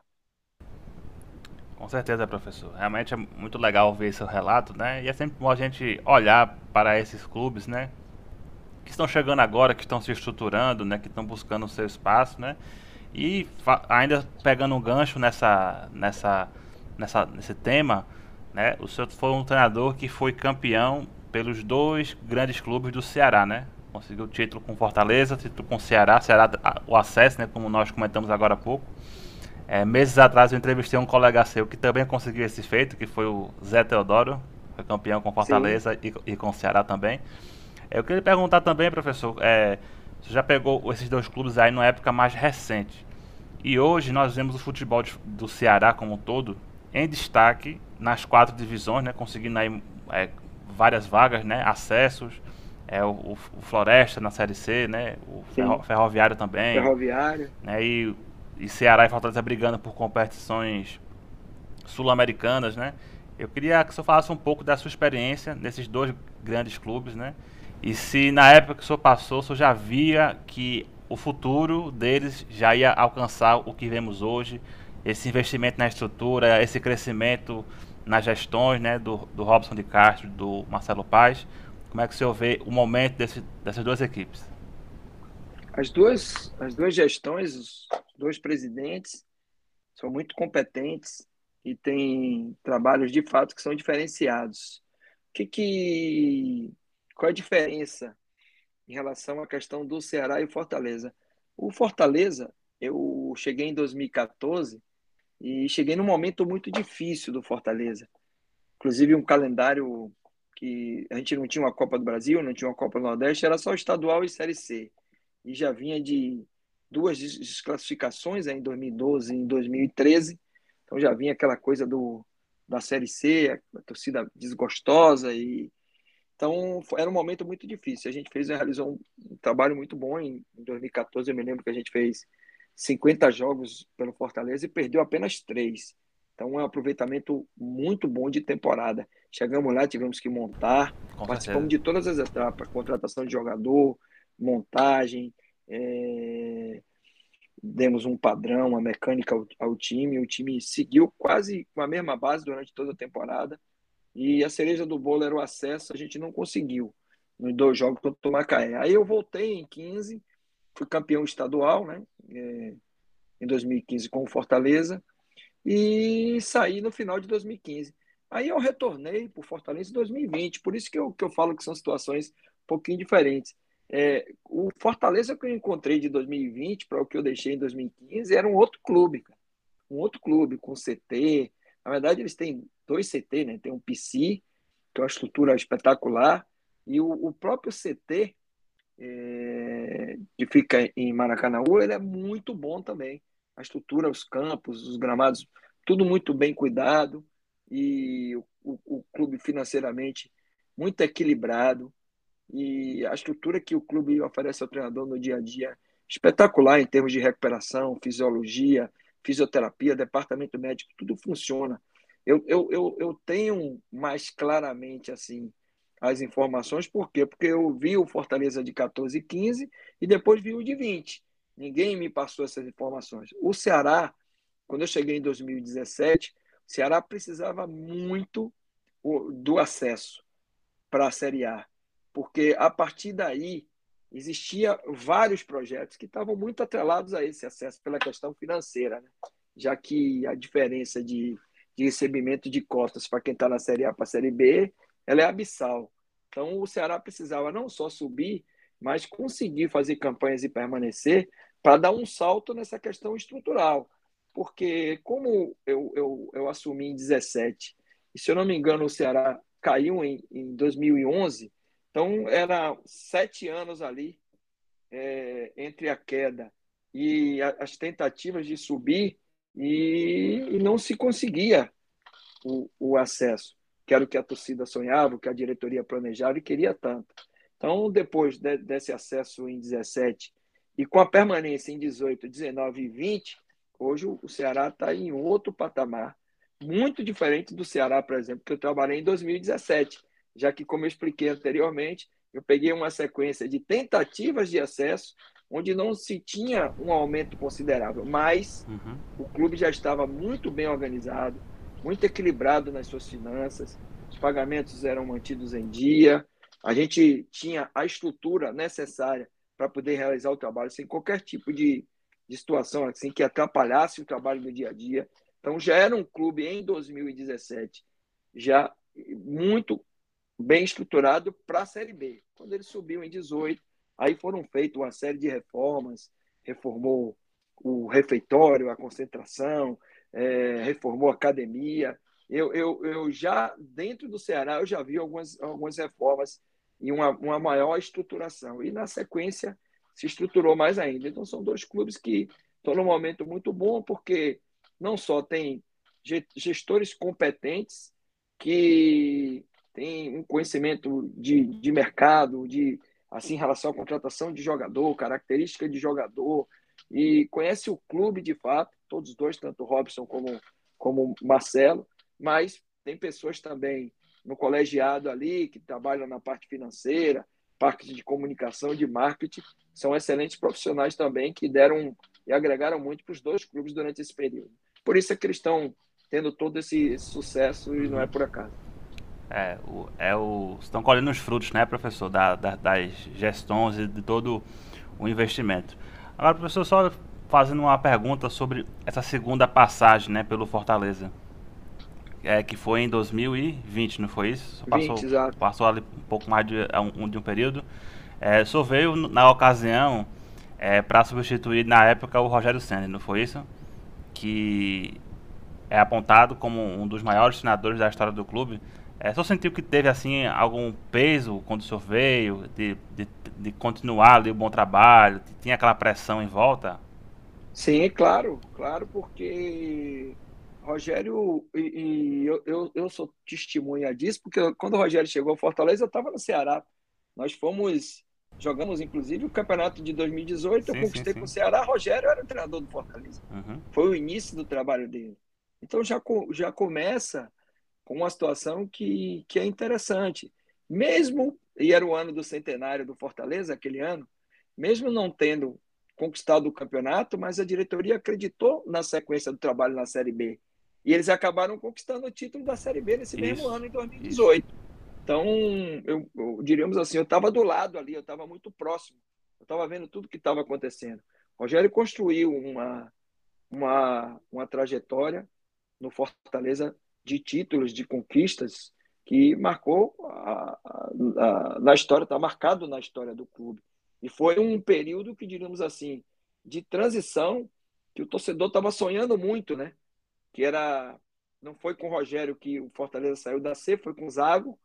Com certeza, professor. Realmente é muito legal ver esse relato, né? E é sempre bom a gente olhar para esses clubes, né? Que estão chegando agora, que estão se estruturando, né? Que estão buscando o seu espaço, né? E ainda pegando um gancho nessa, nessa, nessa, nesse tema, né? O senhor foi um treinador que foi campeão pelos dois grandes clubes do Ceará, né? Conseguiu o título com Fortaleza, título com Ceará, Ceará o acesso, né? Como nós comentamos agora há pouco. É, meses atrás eu entrevistei um colega seu que também conseguiu esse feito, que foi o Zé Teodoro, foi campeão com Fortaleza e, e, com Ceará também. Eu queria perguntar também, professor, é, você já pegou esses dois clubes aí numa época mais recente. E hoje nós vemos o futebol de, do Ceará como um todo em destaque nas quatro divisões, né, conseguindo aí é, várias vagas, né, acessos, é, o, o, Floresta na Série C, né, o ferro, Ferroviário também. Ferroviário. Né, e e Ceará e Fortaleza brigando por competições sul-americanas, né? Eu queria que o senhor falasse um pouco da sua experiência nesses dois grandes clubes, né? E se na época que o senhor passou, o senhor já via que o futuro deles já ia alcançar o que vemos hoje, esse investimento na estrutura, esse crescimento nas gestões né, do, do Robson de Castro, do Marcelo Paz. Como é que o senhor vê o momento desse, dessas duas equipes? As duas, as duas gestões, os dois presidentes são muito competentes e têm trabalhos de fato que são diferenciados. O que, que qual é a diferença em relação à questão do Ceará e Fortaleza? O Fortaleza, eu cheguei em 2014 e cheguei num momento muito difícil do Fortaleza. Inclusive um calendário que a gente não tinha uma Copa do Brasil, não tinha uma Copa do Nordeste, era só estadual e Série C. E já vinha de duas desclassificações em 2012 e em 2013. Então já vinha aquela coisa do, da Série C, a torcida desgostosa e então, era um momento muito difícil. A gente fez, realizou um, um trabalho muito bom em, em 2014. Eu me lembro que a gente fez 50 jogos pelo Fortaleza e perdeu apenas três. Então, é um aproveitamento muito bom de temporada. Chegamos lá, tivemos que montar, Com participamos certeza. de todas as etapas: contratação de jogador, montagem, é... demos um padrão, uma mecânica ao, ao time. O time seguiu quase com a mesma base durante toda a temporada. E a cereja do bolo era o acesso, a gente não conseguiu nos dois jogos contra o Macaé. Aí eu voltei em 15, fui campeão estadual, né? É, em 2015 com o Fortaleza e saí no final de 2015. Aí eu retornei para o Fortaleza em 2020, por isso que eu, que eu falo que são situações um pouquinho diferentes. É, o Fortaleza que eu encontrei de 2020 para o que eu deixei em 2015 era um outro clube, um outro clube com CT. Na verdade, eles têm dois CT, né? Tem um PC, que é uma estrutura espetacular, e o, o próprio CT, é, que fica em Maracanãú, ele é muito bom também. A estrutura, os campos, os gramados, tudo muito bem cuidado, e o, o, o clube financeiramente muito equilibrado, e a estrutura que o clube oferece ao treinador no dia a dia espetacular em termos de recuperação, fisiologia, fisioterapia, departamento médico, tudo funciona. Eu, eu, eu, eu tenho mais claramente assim as informações, por quê? Porque eu vi o Fortaleza de 14 e 15 e depois vi o de 20. Ninguém me passou essas informações. O Ceará, quando eu cheguei em 2017, o Ceará precisava muito do acesso para a Série A, porque a partir daí existia vários projetos que estavam muito atrelados a esse acesso pela questão financeira, né? já que a diferença de de recebimento de cotas para quem está na Série A para a Série B, ela é abissal. Então, o Ceará precisava não só subir, mas conseguir fazer campanhas e permanecer para dar um salto nessa questão estrutural. Porque, como eu, eu, eu assumi em 17, e se eu não me engano, o Ceará caiu em, em 2011, então era sete anos ali é, entre a queda e a, as tentativas de subir e, e não se conseguia o, o acesso, que era o que a torcida sonhava, o que a diretoria planejava e queria tanto. Então, depois de, desse acesso em 17 e com a permanência em 18, 19 e 20, hoje o Ceará está em outro patamar, muito diferente do Ceará, por exemplo, que eu trabalhei em 2017, já que, como eu expliquei anteriormente, eu peguei uma sequência de tentativas de acesso onde não se tinha um aumento considerável, mas uhum. o clube já estava muito bem organizado, muito equilibrado nas suas finanças, os pagamentos eram mantidos em dia, a gente tinha a estrutura necessária para poder realizar o trabalho sem qualquer tipo de, de situação assim que atrapalhasse o trabalho do dia a dia. Então já era um clube em 2017 já muito bem estruturado para a Série B. Quando ele subiu em 18, Aí foram feitas uma série de reformas, reformou o refeitório, a concentração, é, reformou a academia. Eu, eu, eu já, dentro do Ceará, eu já vi algumas, algumas reformas e uma, uma maior estruturação. E na sequência se estruturou mais ainda. Então são dois clubes que estão num momento muito bom, porque não só tem gestores competentes que têm um conhecimento de, de mercado, de assim, em relação à contratação de jogador, característica de jogador, e conhece o clube de fato, todos os dois, tanto Robson como, como Marcelo, mas tem pessoas também no colegiado ali que trabalham na parte financeira, parte de comunicação, de marketing, são excelentes profissionais também que deram e agregaram muito para os dois clubes durante esse período. Por isso é que eles estão tendo todo esse, esse sucesso e não é por acaso. É, o, é o, estão colhendo os frutos, né, professor, da, da, das gestões e de todo o investimento. Agora, professor, só fazendo uma pergunta sobre essa segunda passagem, né, pelo Fortaleza, é, que foi em 2020, não foi isso? Passou, 20, exato. passou ali um pouco mais de é, um, de um período. É, só veio na ocasião é, para substituir na época o Rogério Senna, não foi isso? Que é apontado como um dos maiores treinadores da história do clube. É, só sentiu que teve assim algum peso quando o senhor veio, de, de, de continuar ali o bom trabalho, tinha aquela pressão em volta? Sim, claro, claro, porque Rogério, e, e eu, eu, eu, sou testemunha disso, porque quando o Rogério chegou ao Fortaleza, eu estava no Ceará. Nós fomos, jogamos inclusive o campeonato de 2018, sim, eu conquistei sim, com o Ceará, Rogério era o treinador do Fortaleza. Uhum. Foi o início do trabalho dele. Então já, já começa com uma situação que, que é interessante. Mesmo, e era o ano do centenário do Fortaleza, aquele ano, mesmo não tendo conquistado o campeonato, mas a diretoria acreditou na sequência do trabalho na Série B. E eles acabaram conquistando o título da Série B nesse isso, mesmo ano, em 2018. Isso. Então, eu, eu, diríamos assim, eu estava do lado ali, eu estava muito próximo. Eu estava vendo tudo que estava acontecendo. O Rogério construiu uma, uma, uma trajetória no Fortaleza de títulos, de conquistas, que marcou a, a, a, na história, está marcado na história do clube. E foi um período que, diríamos assim, de transição, que o torcedor estava sonhando muito, né? Que era. Não foi com o Rogério que o Fortaleza saiu da C, foi com o Zago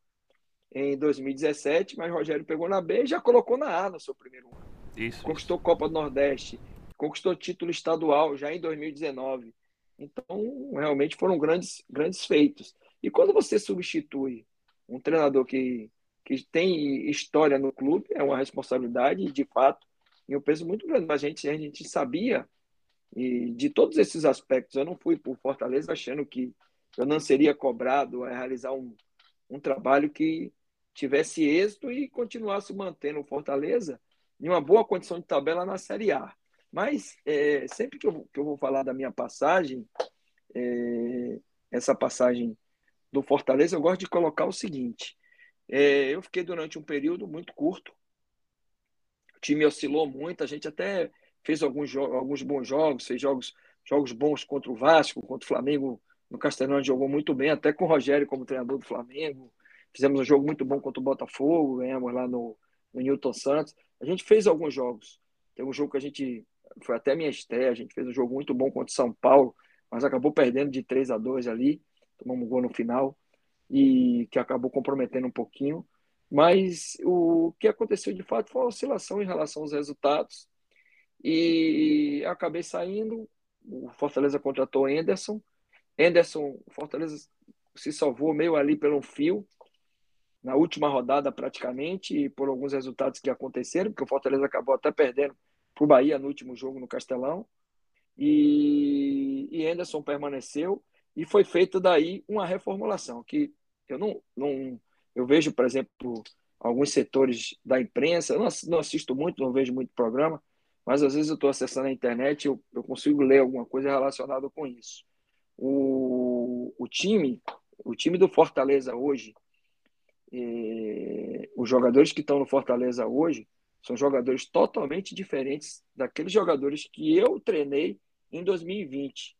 em 2017, mas o Rogério pegou na B e já colocou na A no seu primeiro ano. Isso. Conquistou Copa do Nordeste, conquistou título estadual já em 2019. Então, realmente foram grandes, grandes feitos. E quando você substitui um treinador que, que tem história no clube, é uma responsabilidade, de fato, e um peso muito grande. Mas a gente, a gente sabia, e de todos esses aspectos, eu não fui por Fortaleza achando que eu não seria cobrado a realizar um, um trabalho que tivesse êxito e continuasse mantendo o Fortaleza em uma boa condição de tabela na Série A. Mas é, sempre que eu, que eu, vou falar da minha passagem, é, essa passagem do Fortaleza, eu gosto de colocar o seguinte: é, eu fiquei durante um período muito curto, o time oscilou muito, a gente até fez alguns, alguns bons jogos, fez jogos, jogos bons contra o Vasco, contra o Flamengo no Castelão, jogou muito bem, até com o Rogério como treinador do Flamengo. Fizemos um jogo muito bom contra o Botafogo, ganhamos lá no, no Newton Santos. A gente fez alguns jogos. Tem um jogo que a gente foi até minha estreia, a gente fez um jogo muito bom contra o São Paulo, mas acabou perdendo de 3 a 2 ali, tomamos um gol no final, e que acabou comprometendo um pouquinho. Mas o que aconteceu de fato foi uma oscilação em relação aos resultados, e acabei saindo, o Fortaleza contratou Anderson, Anderson, o Fortaleza se salvou meio ali pelo fio, na última rodada praticamente, por alguns resultados que aconteceram, porque o Fortaleza acabou até perdendo para o Bahia no último jogo no Castelão. E, e Anderson permaneceu e foi feita daí uma reformulação que eu não, não eu vejo, por exemplo, alguns setores da imprensa, eu não, não assisto muito, não vejo muito programa, mas às vezes eu estou acessando a internet eu, eu consigo ler alguma coisa relacionada com isso. O, o time, o time do Fortaleza hoje, eh, os jogadores que estão no Fortaleza hoje, são jogadores totalmente diferentes daqueles jogadores que eu treinei em 2020.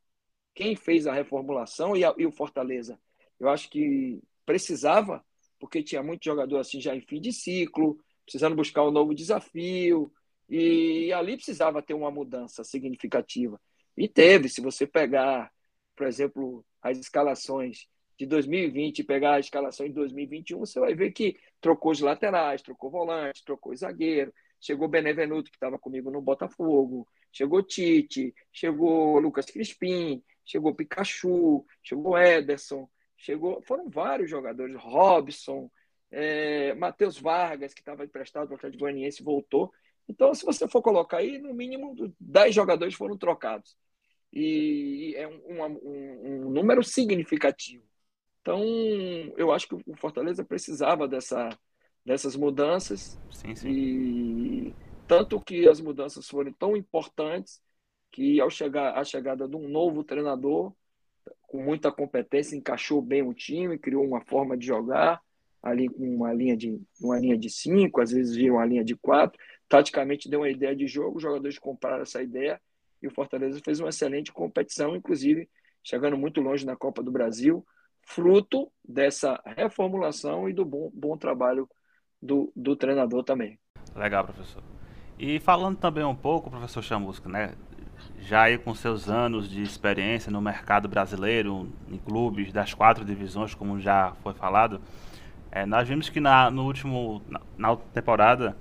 Quem fez a reformulação e, a, e o Fortaleza? Eu acho que precisava, porque tinha muito jogador assim já em fim de ciclo, precisando buscar um novo desafio, e, ali precisava ter uma mudança significativa. E teve, se você pegar, por exemplo, as escalações de 2020 e pegar a escalação de 2021, você vai ver que trocou os laterais, trocou volante, trocou zagueiro, chegou Benevenuto, que estava comigo no Botafogo, chegou Tite, chegou Lucas Crispim, chegou Pikachu, chegou Ederson, chegou, foram vários jogadores, Robson, é, Matheus Vargas, que estava emprestado para o Atlético Goianiense, voltou. Então, se você for colocar aí, no mínimo 10 jogadores foram trocados. E é um, um, um número significativo. Então, eu acho que o Fortaleza precisava dessa, dessas mudanças. Sim, sim. E tanto que as mudanças foram tão importantes que ao chegar a chegada de um novo treinador com muita competência encaixou bem o time, criou uma forma de jogar ali com uma linha de uma linha de cinco, às vezes viram uma linha de quatro. Taticamente deu uma ideia de jogo, os jogadores compraram essa ideia e o Fortaleza fez uma excelente competição, inclusive chegando muito longe na Copa do Brasil, fruto dessa reformulação e do bom, bom trabalho do, do treinador também. Legal, professor. E falando também um pouco, professor Chamusca, né? Já aí com seus anos de experiência no mercado brasileiro, em clubes das quatro divisões, como já foi falado, é, nós vimos que na, no último, na, na temporada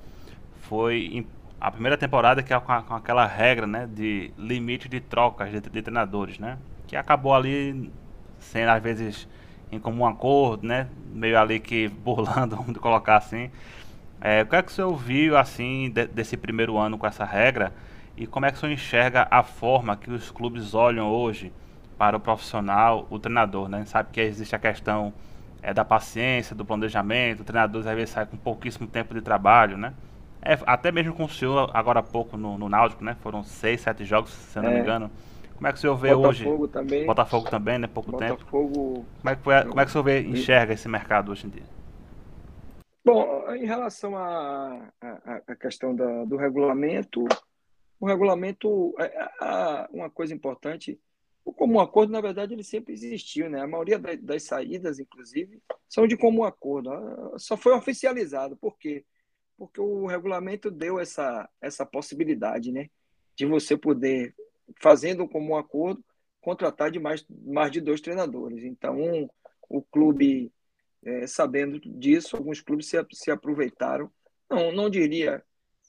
foi a primeira temporada que é com, a, com, aquela regra, né, de limite de trocas de, de, treinadores, né, que acabou ali sendo às vezes em comum acordo, né, meio ali que burlando, vamos colocar assim. É, o que é que o senhor viu assim de, desse primeiro ano com essa regra e como é que o senhor enxerga a forma que os clubes olham hoje para o profissional, o treinador, né? Sabe que existe a questão é, da paciência, do planejamento. O treinador às vezes sai com pouquíssimo tempo de trabalho, né? É, até mesmo com o senhor agora há pouco no, no Náutico, né? Foram seis, sete jogos, se não é. me engano. Como é que o senhor vê Botafogo hoje? Botafogo também. Botafogo também, né? Pouco Botafogo... tempo. Como é, que foi, como é que o senhor vê, enxerga esse mercado hoje em dia? Bom, em relação à, à, questão da, do regulamento, o regulamento, é, é, uma coisa importante, o comum acordo, na verdade, ele sempre existiu, né? A maioria das saídas, inclusive, são de comum acordo. Ah, só foi oficializado. Por quê? Porque o regulamento deu essa, essa possibilidade, né? De você poder, fazendo um comum acordo, contratar de mais, mais de dois treinadores. Então, um, o clube, é, sabendo disso, alguns clubes se, se aproveitaram. Não, não diria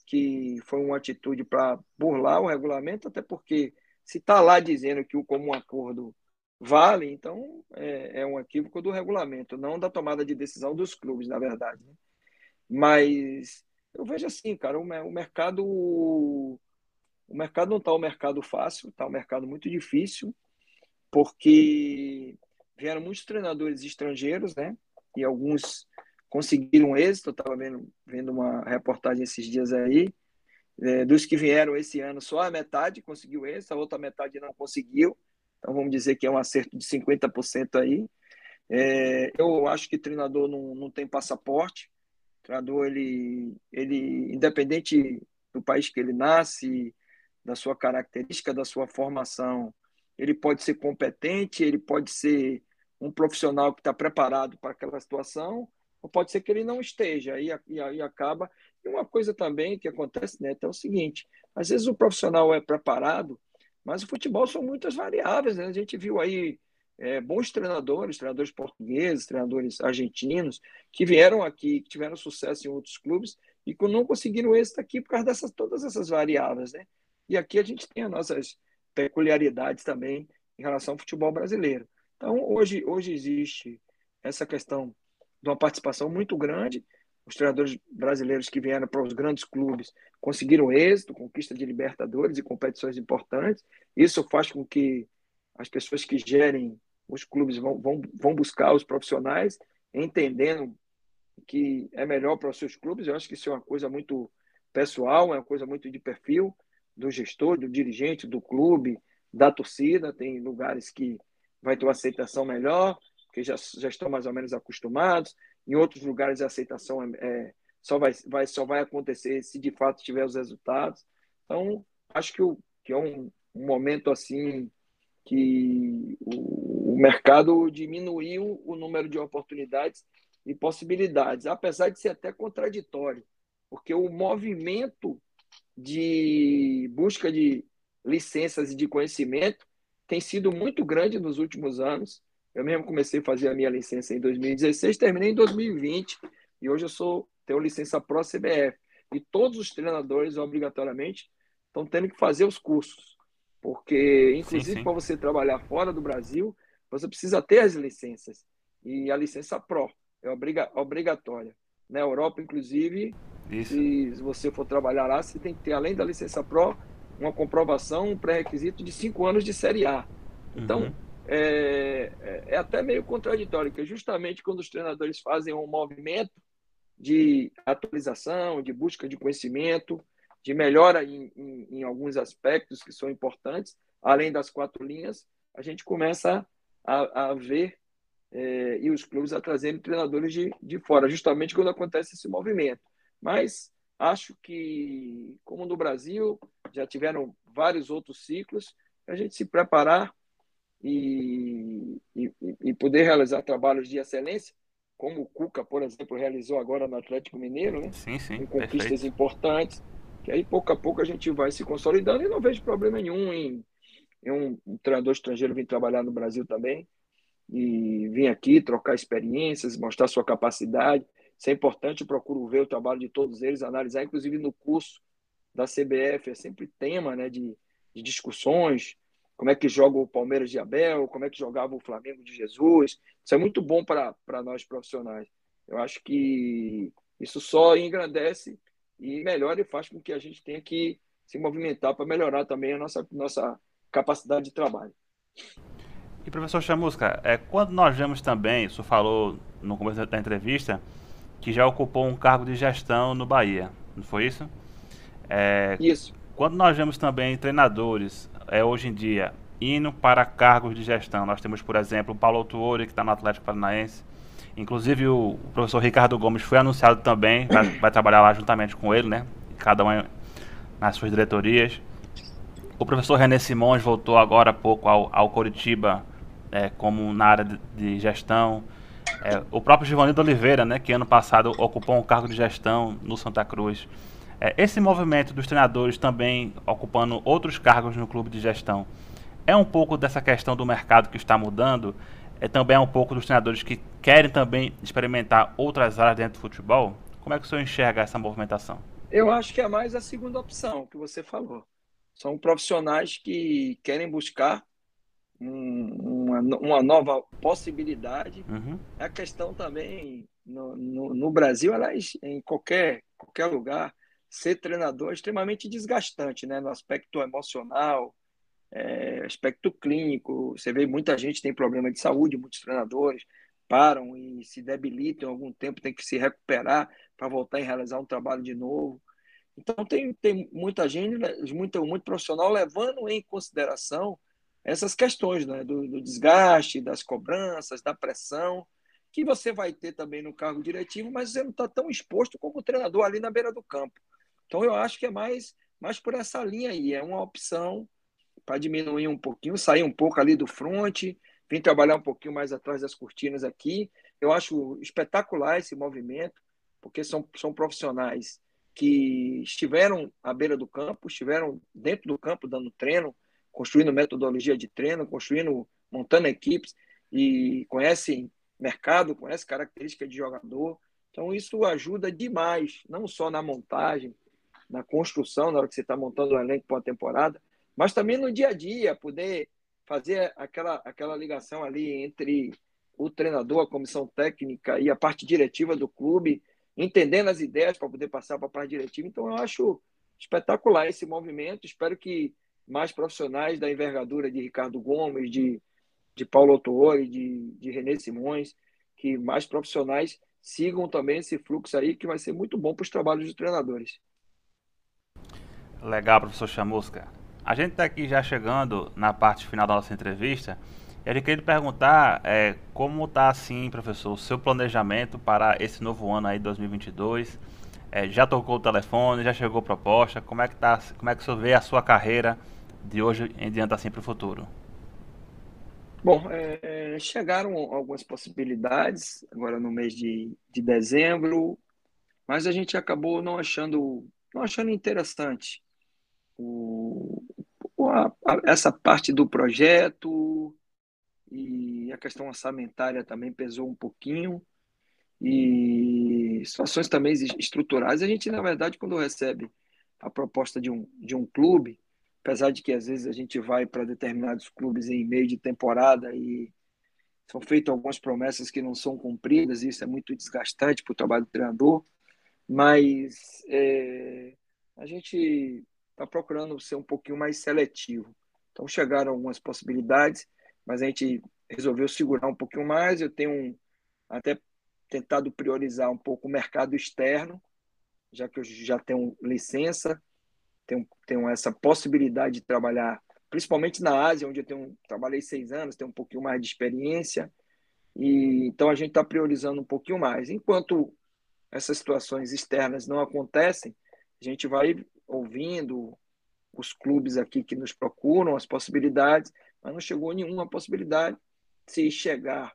que foi uma atitude para burlar o regulamento, até porque se está lá dizendo que o comum acordo vale, então é, é, um equívoco do regulamento, não da tomada de decisão dos clubes, na verdade. Né? Mas eu vejo assim, cara, o, o mercado o mercado não está um mercado fácil, está um mercado muito difícil, porque vieram muitos treinadores estrangeiros, né? E alguns conseguiram êxito. Eu estava vendo, vendo uma reportagem esses dias aí, é, dos que vieram esse ano, só a metade conseguiu êxito, a outra metade não conseguiu. Então vamos dizer que é um acerto de 50% aí. É, eu acho que treinador não, não tem passaporte. O treinador, ele, ele, independente do país que ele nasce, da sua característica, da sua formação, ele pode ser competente, ele pode ser um profissional que está preparado para aquela situação, ou pode ser que ele não esteja, e, e aí acaba. E uma coisa também que acontece, né, é o seguinte: às vezes o profissional é preparado, mas o futebol são muitas variáveis, né? A gente viu aí é, bons treinadores, treinadores portugueses, treinadores argentinos, que vieram aqui, que tiveram sucesso em outros clubes e que não conseguiram êxito aqui por causa dessas todas essas variáveis, né? E aqui a gente tem as nossas peculiaridades também em relação ao futebol brasileiro. Então, hoje, hoje existe essa questão de uma participação muito grande. Os treinadores brasileiros que vieram para os grandes clubes conseguiram êxito, conquista de Libertadores e competições importantes. Isso faz com que as pessoas que gerem os clubes vão, vão, vão buscar os profissionais, entendendo que é melhor para os seus clubes. Eu acho que isso é uma coisa muito pessoal, é uma coisa muito de perfil do gestor, do dirigente, do clube, da torcida. Tem lugares que vai ter uma aceitação melhor, que já, já estão mais ou menos acostumados. Em outros lugares a aceitação é, é, só, vai, vai, só vai acontecer se de fato tiver os resultados. Então, acho que, o, que é um, um momento assim que o, o mercado diminuiu o número de oportunidades e possibilidades, apesar de ser até contraditório, porque o movimento de busca de licenças e de conhecimento tem sido muito grande nos últimos anos eu mesmo comecei a fazer a minha licença em 2016, terminei em 2020 e hoje eu sou tenho licença Pro CBF. E todos os treinadores, obrigatoriamente, estão tendo que fazer os cursos. Porque, inclusive, para você trabalhar fora do Brasil, você precisa ter as licenças. E a licença Pro é obriga obrigatória. Na Europa, inclusive, Isso. se você for trabalhar lá, você tem que ter, além da licença Pro, uma comprovação, um pré-requisito de cinco anos de Série A. Então, uhum. é, é, até meio contraditório, porque justamente quando os treinadores fazem um movimento de atualização, de busca de conhecimento, de melhora em, em, em, alguns aspectos que são importantes, além das quatro linhas, a gente começa a, a ver é, e os clubes a trazerem treinadores de, de fora, justamente quando acontece esse movimento. Mas acho que, como no Brasil, já tiveram vários outros ciclos, a gente se preparar e, e, e poder realizar trabalhos de excelência, como o Cuca, por exemplo, realizou agora no Atlético Mineiro, né? Sim, sim. Com conquistas perfeito. importantes que aí pouco a pouco a gente vai se consolidando e não vejo problema nenhum em, em um, um, treinador estrangeiro vir trabalhar no Brasil também e vir aqui trocar experiências, mostrar sua capacidade. Isso é importante, eu procuro ver o trabalho de todos eles, analisar, inclusive no curso da CBF, é sempre tema né, de, de discussões, como é que joga o Palmeiras de Abel, como é que jogava o Flamengo de Jesus. Isso é muito bom para nós profissionais. Eu acho que isso só engrandece e melhora e faz com que a gente tenha que se movimentar para melhorar também a nossa, nossa capacidade de trabalho. E professor Chamusca, é, quando nós vemos também, o senhor falou no começo da entrevista, que já ocupou um cargo de gestão no Bahia, não foi isso? É, isso. Quando nós vemos também treinadores, é, hoje em dia, indo para cargos de gestão, nós temos, por exemplo, o Paulo Tuori, que está no Atlético Paranaense, Inclusive o professor Ricardo Gomes foi anunciado também, vai, vai trabalhar lá juntamente com ele, né? Cada um nas suas diretorias. O professor René Simões voltou agora há pouco ao, ao Coritiba é, como na área de, de gestão. É, o próprio Giovanni Oliveira, né, que ano passado ocupou um cargo de gestão no Santa Cruz. É, esse movimento dos treinadores também ocupando outros cargos no clube de gestão é um pouco dessa questão do mercado que está mudando é também um pouco dos treinadores que querem também experimentar outras áreas dentro do futebol? Como é que o senhor enxerga essa movimentação? Eu acho que é mais a segunda opção que você falou. São profissionais que querem buscar um, uma, uma, nova possibilidade. Uhum. A questão também no, no, no Brasil, aliás, em qualquer, qualquer lugar, ser treinador é extremamente desgastante, né? No aspecto emocional, é, aspecto clínico. Você vê muita gente tem problema de saúde, muitos treinadores param e se debilitam algum tempo, tem que se recuperar para voltar e realizar um trabalho de novo. Então tem, tem muita gente, muito, muito profissional levando em consideração essas questões né? do, do desgaste, das cobranças, da pressão, que você vai ter também no cargo diretivo, mas você não está tão exposto como o treinador ali na beira do campo. Então eu acho que é mais, mais por essa linha aí, é uma opção para diminuir um pouquinho, sair um pouco ali do front, vir trabalhar um pouquinho mais atrás das cortinas aqui. Eu acho espetacular esse movimento, porque são, são profissionais que estiveram à beira do campo, estiveram dentro do campo dando treino, construindo metodologia de treino, construindo, montando equipes e conhecem mercado, conhecem características de jogador. Então isso ajuda demais, não só na montagem, na construção, na hora que você está montando um elenco para uma temporada, mas também no dia a dia, poder fazer aquela, aquela ligação ali entre o treinador, a comissão técnica e a parte diretiva do clube, entendendo as ideias para poder passar para a parte diretiva. Então, eu acho espetacular esse movimento. Espero que mais profissionais da envergadura de Ricardo Gomes, de, de Paulo Autori, de, de René Simões, que mais profissionais sigam também esse fluxo aí, que vai ser muito bom para os trabalhos dos treinadores. Legal, professor Chamusca. A gente está aqui já chegando na parte final da nossa entrevista. E a gente queria perguntar é, como está assim, professor, o seu planejamento para esse novo ano aí, 2022. É, já tocou o telefone, já chegou proposta. Como é que tá? Como é que o senhor vê a sua carreira de hoje em diante assim para o futuro? Bom, é, chegaram algumas possibilidades agora no mês de, de dezembro, mas a gente acabou não achando não achando interessante o, a, a, essa parte do projeto e a questão orçamentária também pesou um pouquinho e situações também estruturais. A gente, na verdade, quando recebe a proposta de um, de um clube, apesar de que às vezes a gente vai para determinados clubes em meio de temporada e, são feitas algumas promessas que não são cumpridas, e isso é muito desgastante para o trabalho do treinador, mas é, a gente está procurando ser um pouquinho mais seletivo. Então chegaram algumas possibilidades, mas a gente resolveu segurar um pouquinho mais. Eu tenho até tentado priorizar um pouco o mercado externo, já que eu já tenho licença, tenho, tenho essa possibilidade de trabalhar, principalmente na Ásia, onde eu tenho, trabalhei seis anos, tenho um pouquinho mais de experiência, e então a gente está priorizando um pouquinho mais. Enquanto essas situações externas não acontecem, a gente vai ouvindo os clubes aqui que nos procuram, as possibilidades, mas não chegou nenhuma possibilidade. Se chegar,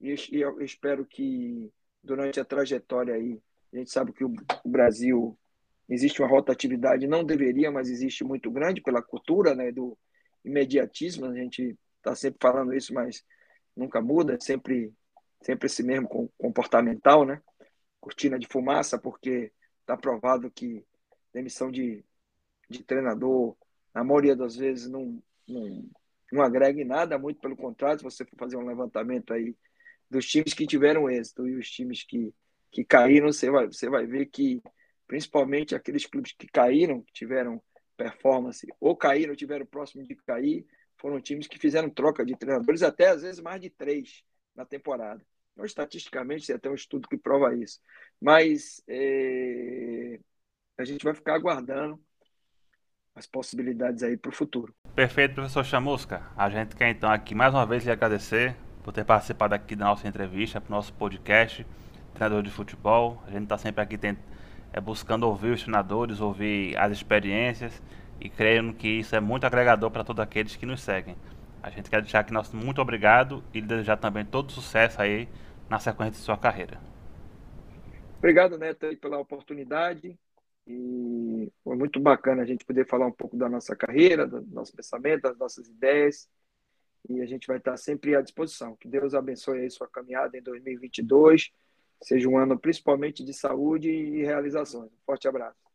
e eu espero que durante a trajetória aí, a gente sabe que o Brasil existe uma rotatividade, não deveria, mas existe muito grande pela cultura né, do imediatismo. A gente está sempre falando isso, mas nunca muda, é sempre, sempre esse mesmo comportamental, né? Cortina de fumaça, porque está provado que demissão de, de treinador, na maioria das vezes, não, não, não agrega em nada, muito pelo contrário, se você for fazer um levantamento aí dos times que tiveram êxito e os times que, que caíram, você vai, você vai ver que, principalmente aqueles clubes que caíram, que tiveram performance, ou caíram, tiveram próximo de cair, foram times que fizeram troca de treinadores, até às vezes mais de três na temporada. Então, estatisticamente, tem até um estudo que prova isso. Mas é, a gente vai ficar aguardando as possibilidades aí para o futuro. Perfeito, professor Chamusca. A gente quer então aqui mais uma vez lhe agradecer por ter participado aqui da nossa entrevista, para o nosso podcast, treinador de futebol. A gente está sempre aqui tent... é, buscando ouvir os treinadores, ouvir as experiências e creio que isso é muito agregador para todos aqueles que nos seguem. A gente quer deixar aqui nosso muito obrigado e desejar também todo sucesso aí na sequência de sua carreira. Obrigado, Neto, pela oportunidade. E foi muito bacana a gente poder falar um pouco da nossa carreira, do nosso pensamento, das nossas ideias. E a gente vai estar sempre à disposição. Que Deus abençoe aí sua caminhada em 2022. Seja um ano principalmente de saúde e realizações. Um forte abraço.